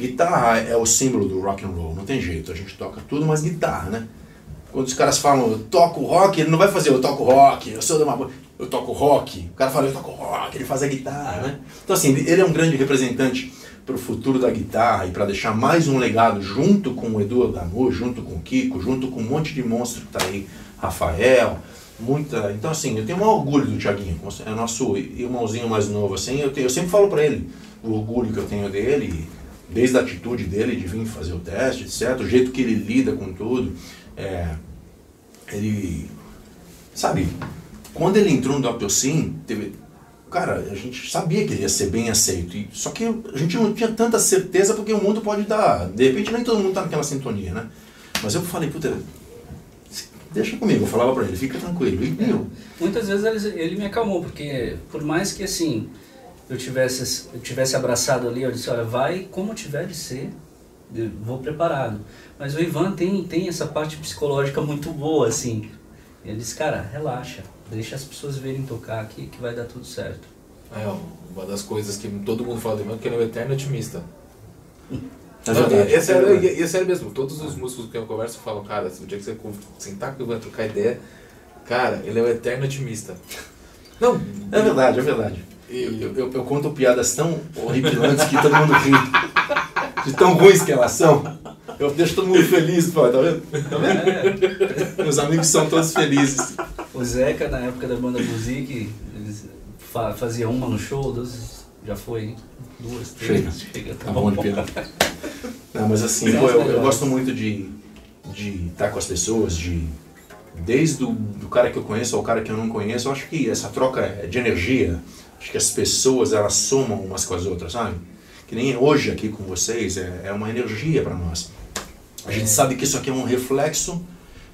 Guitarra é o símbolo do rock and roll, não tem jeito, a gente toca tudo, mas guitarra, né? Quando os caras falam, eu toco rock, ele não vai fazer eu toco rock, eu sou de uma... Eu toco rock. O cara fala, eu toco rock, ele faz a guitarra, né? Então, assim, ele é um grande representante para o futuro da guitarra e para deixar mais um legado junto com o Edu Damu, junto com o Kiko, junto com um monte de monstro que tá aí, Rafael, muita... Então, assim, eu tenho um orgulho do Thiaguinho, é nosso irmãozinho mais novo, assim, eu, tenho, eu sempre falo para ele o orgulho que eu tenho dele, desde a atitude dele de vir fazer o teste, etc., o jeito que ele lida com tudo, é, ele, sabe, quando ele entrou no. Sim, teve, cara, a gente sabia que ele ia ser bem aceito, e, só que a gente não tinha tanta certeza porque o mundo pode dar, de repente nem todo mundo tá naquela sintonia, né? Mas eu falei, puta, deixa comigo, eu falava pra ele, fica tranquilo, e meu, Muitas vezes ele, ele me acalmou, porque por mais que assim eu tivesse, eu tivesse abraçado ali, eu disse, olha, vai como tiver de ser, eu vou preparado. Mas o Ivan tem, tem essa parte psicológica muito boa, assim. E ele disse, cara, relaxa, deixa as pessoas verem tocar aqui que vai dar tudo certo. É, uma das coisas que todo mundo fala do Ivan é que ele é um eterno otimista. É Não, verdade. e, é sério, É e, é sério mesmo, todos os músicos que eu converso falam, cara, se o dia que você sentar com o Ivan e trocar ideia, cara, ele é um eterno otimista. Não, É verdade, é verdade. Eu, eu, eu- eu conto piadas tão horripilantes que todo mundo ri. De tão ruins que elas são. Eu deixo todo mundo feliz, pô, tá vendo? Tá vendo? É, Meus amigos são todos felizes. o Zeca, na época da banda Music, eles fa fazia uma no show, duas, já foi, hein? duas, três. Chega. Chega, Tá bom de piada. Não, mas assim, pô, os eu, eu gosto muito de de estar com as pessoas, de desde o do cara que eu conheço ao cara que eu não conheço. Eu acho que essa troca é de energia. Acho que as pessoas elas somam umas com as outras, sabe? Que nem hoje aqui com vocês é, é uma energia para nós. A gente sabe que isso aqui é um reflexo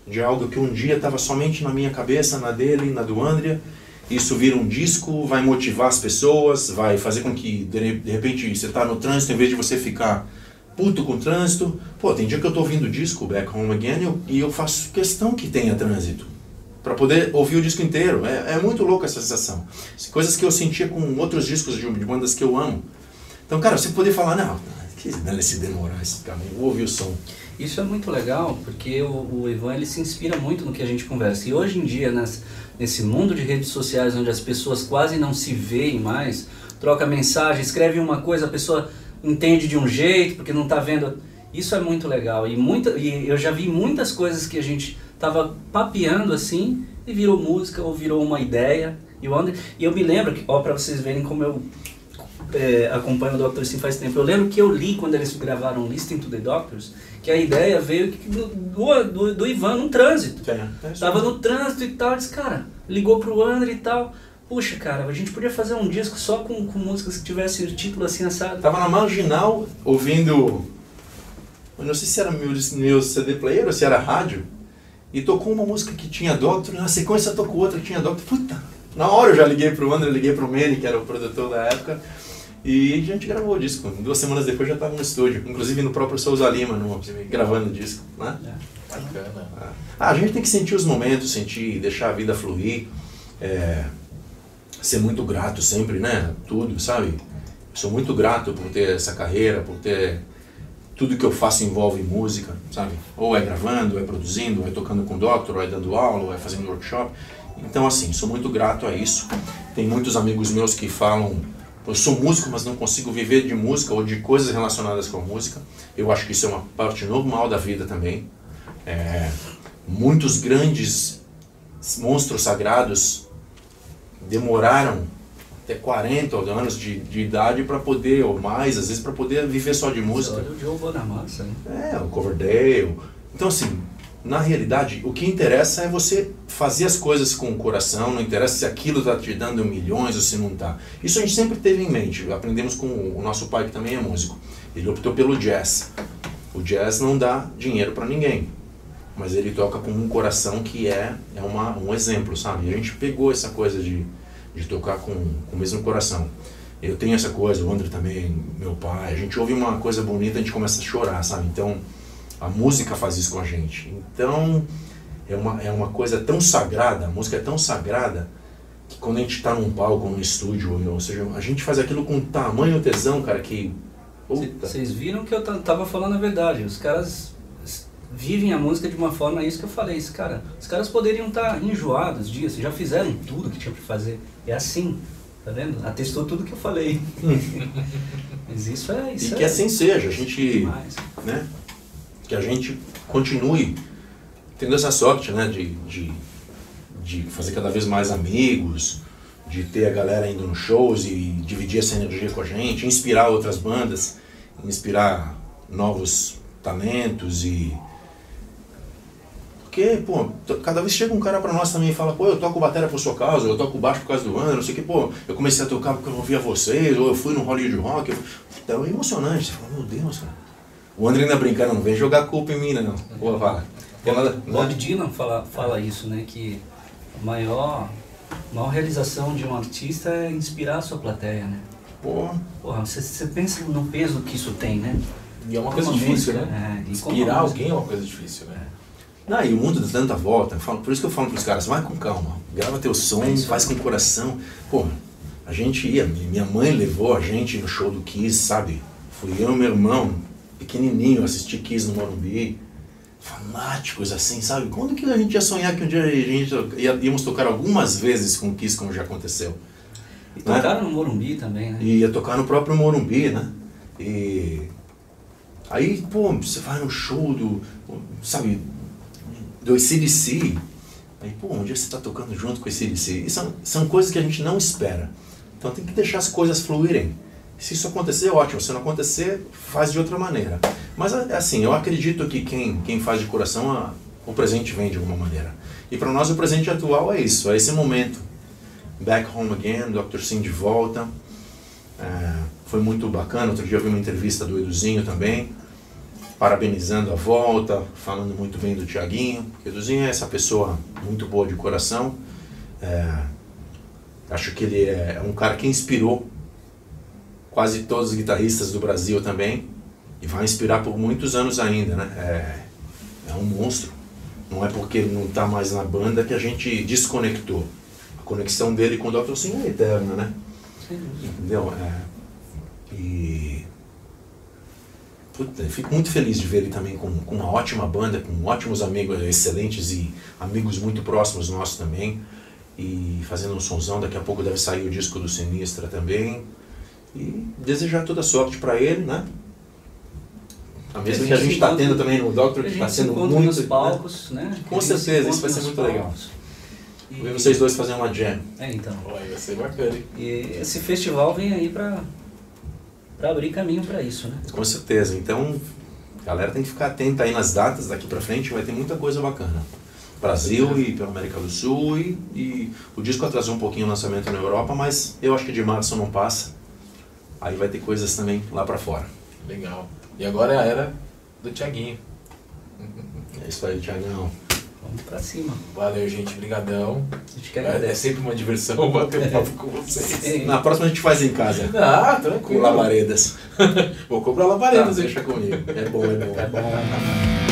de algo que um dia estava somente na minha cabeça, na dele, na do Andrea. Isso vira um disco, vai motivar as pessoas, vai fazer com que de repente você está no trânsito, em vez de você ficar puto com o trânsito. Pô, tem dia que eu tô ouvindo disco Back Home Again e eu, e eu faço questão que tenha trânsito. Para poder ouvir o disco inteiro. É, é muito louco essa sensação. Coisas que eu sentia com outros discos de, de bandas que eu amo. Então, cara, você poder falar, não, que dane se demorar esse caminho, ouvir o som. Isso é muito legal, porque o, o Ivan ele se inspira muito no que a gente conversa. E hoje em dia, nas, nesse mundo de redes sociais, onde as pessoas quase não se veem mais, troca mensagem, escreve uma coisa, a pessoa entende de um jeito, porque não está vendo. Isso é muito legal. E, muita, e eu já vi muitas coisas que a gente tava papeando assim e virou música ou virou uma ideia. E, o André, e eu me lembro, que, ó, para vocês verem como eu é, acompanho o Dr. Sim faz tempo. Eu lembro que eu li quando eles gravaram Listening to the Doctors, que a ideia veio do, do, do, Ivan num trânsito. É, é Tava no trânsito e tal, disse, cara, ligou pro André e tal. Puxa, cara, a gente podia fazer um disco só com, com músicas que tivessem o título assim assado. Tava na marginal ouvindo. Eu não sei se era meu, meu CD player ou se era rádio. E tocou uma música que tinha Doctor, na sequência tocou outra que tinha Doctor. Puta! Na hora eu já liguei pro André, liguei pro Manny, que era o produtor da época. E a gente gravou o disco. Duas semanas depois já estava no estúdio. Inclusive no próprio Souza Lima, no, gravando o disco. Né? Bacana. Ah, a gente tem que sentir os momentos, sentir, deixar a vida fluir, é, ser muito grato sempre, né? Tudo, sabe? Sou muito grato por ter essa carreira, por ter tudo que eu faço envolve música, sabe? Ou é gravando, ou é produzindo, ou é tocando com o doctor, ou é dando aula, ou é fazendo workshop. Então, assim, sou muito grato a isso. Tem muitos amigos meus que falam, eu sou músico, mas não consigo viver de música ou de coisas relacionadas com a música. Eu acho que isso é uma parte normal da vida também. É, muitos grandes monstros sagrados demoraram até 40 anos de, de idade para poder, ou mais, às vezes, para poder viver só de música. Olha o Joe Bonamassa, né? É, o Coverdale. Então, assim, na realidade, o que interessa é você fazer as coisas com o coração, não interessa se aquilo está te dando milhões ou se não está. Isso a gente sempre teve em mente. Aprendemos com o nosso pai, que também é músico. Ele optou pelo jazz. O jazz não dá dinheiro para ninguém, mas ele toca com um coração que é, é uma, um exemplo, sabe? E a gente pegou essa coisa de, de tocar com, com o mesmo coração. Eu tenho essa coisa, o André também, meu pai. A gente ouve uma coisa bonita, a gente começa a chorar, sabe? Então, a música faz isso com a gente. Então, é uma, é uma coisa tão sagrada, a música é tão sagrada, que quando a gente está num palco, num estúdio, ou seja, a gente faz aquilo com tamanho tesão, cara, que. Vocês viram que eu ta- tava falando a verdade. Os caras vivem a música de uma forma, é isso que eu falei. Esse cara, os caras poderiam estar enjoados disso, já fizeram tudo que tinha pra fazer. É assim, tá vendo? Atestou tudo que eu falei. Mas isso é isso E é que assim seja, a gente. demais. né? Que a gente continue tendo essa sorte, né? De, de, de fazer cada vez mais amigos, de ter a galera indo nos shows e dividir essa energia com a gente, inspirar outras bandas, inspirar novos talentos e. Porque, pô, cada vez chega um cara pra nós também e fala, pô, eu toco bateria por sua causa, eu toco baixo por causa do André, não sei o que, pô, eu comecei a tocar porque eu ouvia vocês, ou eu fui no Hollywood Rock. Eu... Então é emocionante, você fala, meu Deus, cara. O André ainda brincando, não vem jogar culpa em mim, não. Pô, fala. Bob né? Dylan fala, fala isso, né? Que a maior, maior realização de um artista é inspirar a sua plateia, né? Pô, Porra, você, você pensa no peso que isso tem, né? E é uma coisa difícil, música, né? é, Inspirar alguém é uma coisa difícil, né? Não, e o mundo dá tanta volta. falo- por isso que eu falo pros caras, vai com calma, grava teu som, faz com o coração. Pô, a gente ia, minha mãe levou a gente no show do Kiss, sabe? Fui eu e meu irmão, pequenininho, assistir Kiss no Morumbi. Fanáticos assim, sabe? Quando que a gente ia sonhar que um dia a gente ia, íamos tocar algumas vezes com o Kiss, como já aconteceu? E tocaram no Morumbi também, né? E ia tocar no próprio Morumbi, né? E aí, pô, você vai no show do, sabe, do CDC. Aí, pô, um dia você tá tocando junto com esse CDC. E são, são coisas que a gente não espera. Então tem que deixar as coisas fluírem. Se isso acontecer, ótimo. Se não acontecer, faz de outra maneira. Mas, assim, eu acredito que quem, quem faz de coração, a- o presente vem de alguma maneira. E para nós, o presente atual é isso, é esse momento. Back Home Again, Dr. Sim de volta. É, foi muito bacana. Outro dia eu vi uma entrevista do Eduzinho também, parabenizando a volta, falando muito bem do Tiaguinho. Porque o é essa pessoa muito boa de coração. É, acho que ele é um cara que inspirou quase todos os guitarristas do Brasil também. E vai inspirar por muitos anos ainda, né? É, é um monstro. Não é porque ele não está mais na banda que a gente desconectou. A conexão dele com o Dr. Sim é eterna, né? Entendeu? É, e. Puta, eu fico muito feliz de ver ele também com, com uma ótima banda, com ótimos amigos excelentes e amigos muito próximos nossos também. E fazendo um sonzão, daqui a pouco deve sair o disco do Sinistra também. E desejar toda sorte para ele, né? A mesma que a gente está tendo também no Doctor, que está sendo muito. nos né? palcos, né? Com gente se certeza, isso vai ser muito legal. palcos. E- Ver vocês dois fazendo uma jam. É, então. Vai ser bacana. hein? E esse festival vem aí pra, pra abrir caminho pra isso, né? Com certeza. Então, a galera tem que ficar atenta aí nas datas daqui pra frente, vai ter muita coisa bacana. Brasil e pela América do Sul e, e o disco atrasou um pouquinho o lançamento na Europa, mas eu acho que de março não passa. Aí vai ter coisas também lá pra fora. Legal. E agora é a era do Tiaguinho. É isso aí, Thiagão. Vamos pra cima. Valeu, gente. Brigadão. A gente quer É, é sempre uma diversão bater um papo com vocês. Sim. Na próxima a gente faz em casa, Ah, com tranquilo. labaredas. Vou comprar Tá, labaredas, hein? deixa comigo. É bom, é bom. É bom.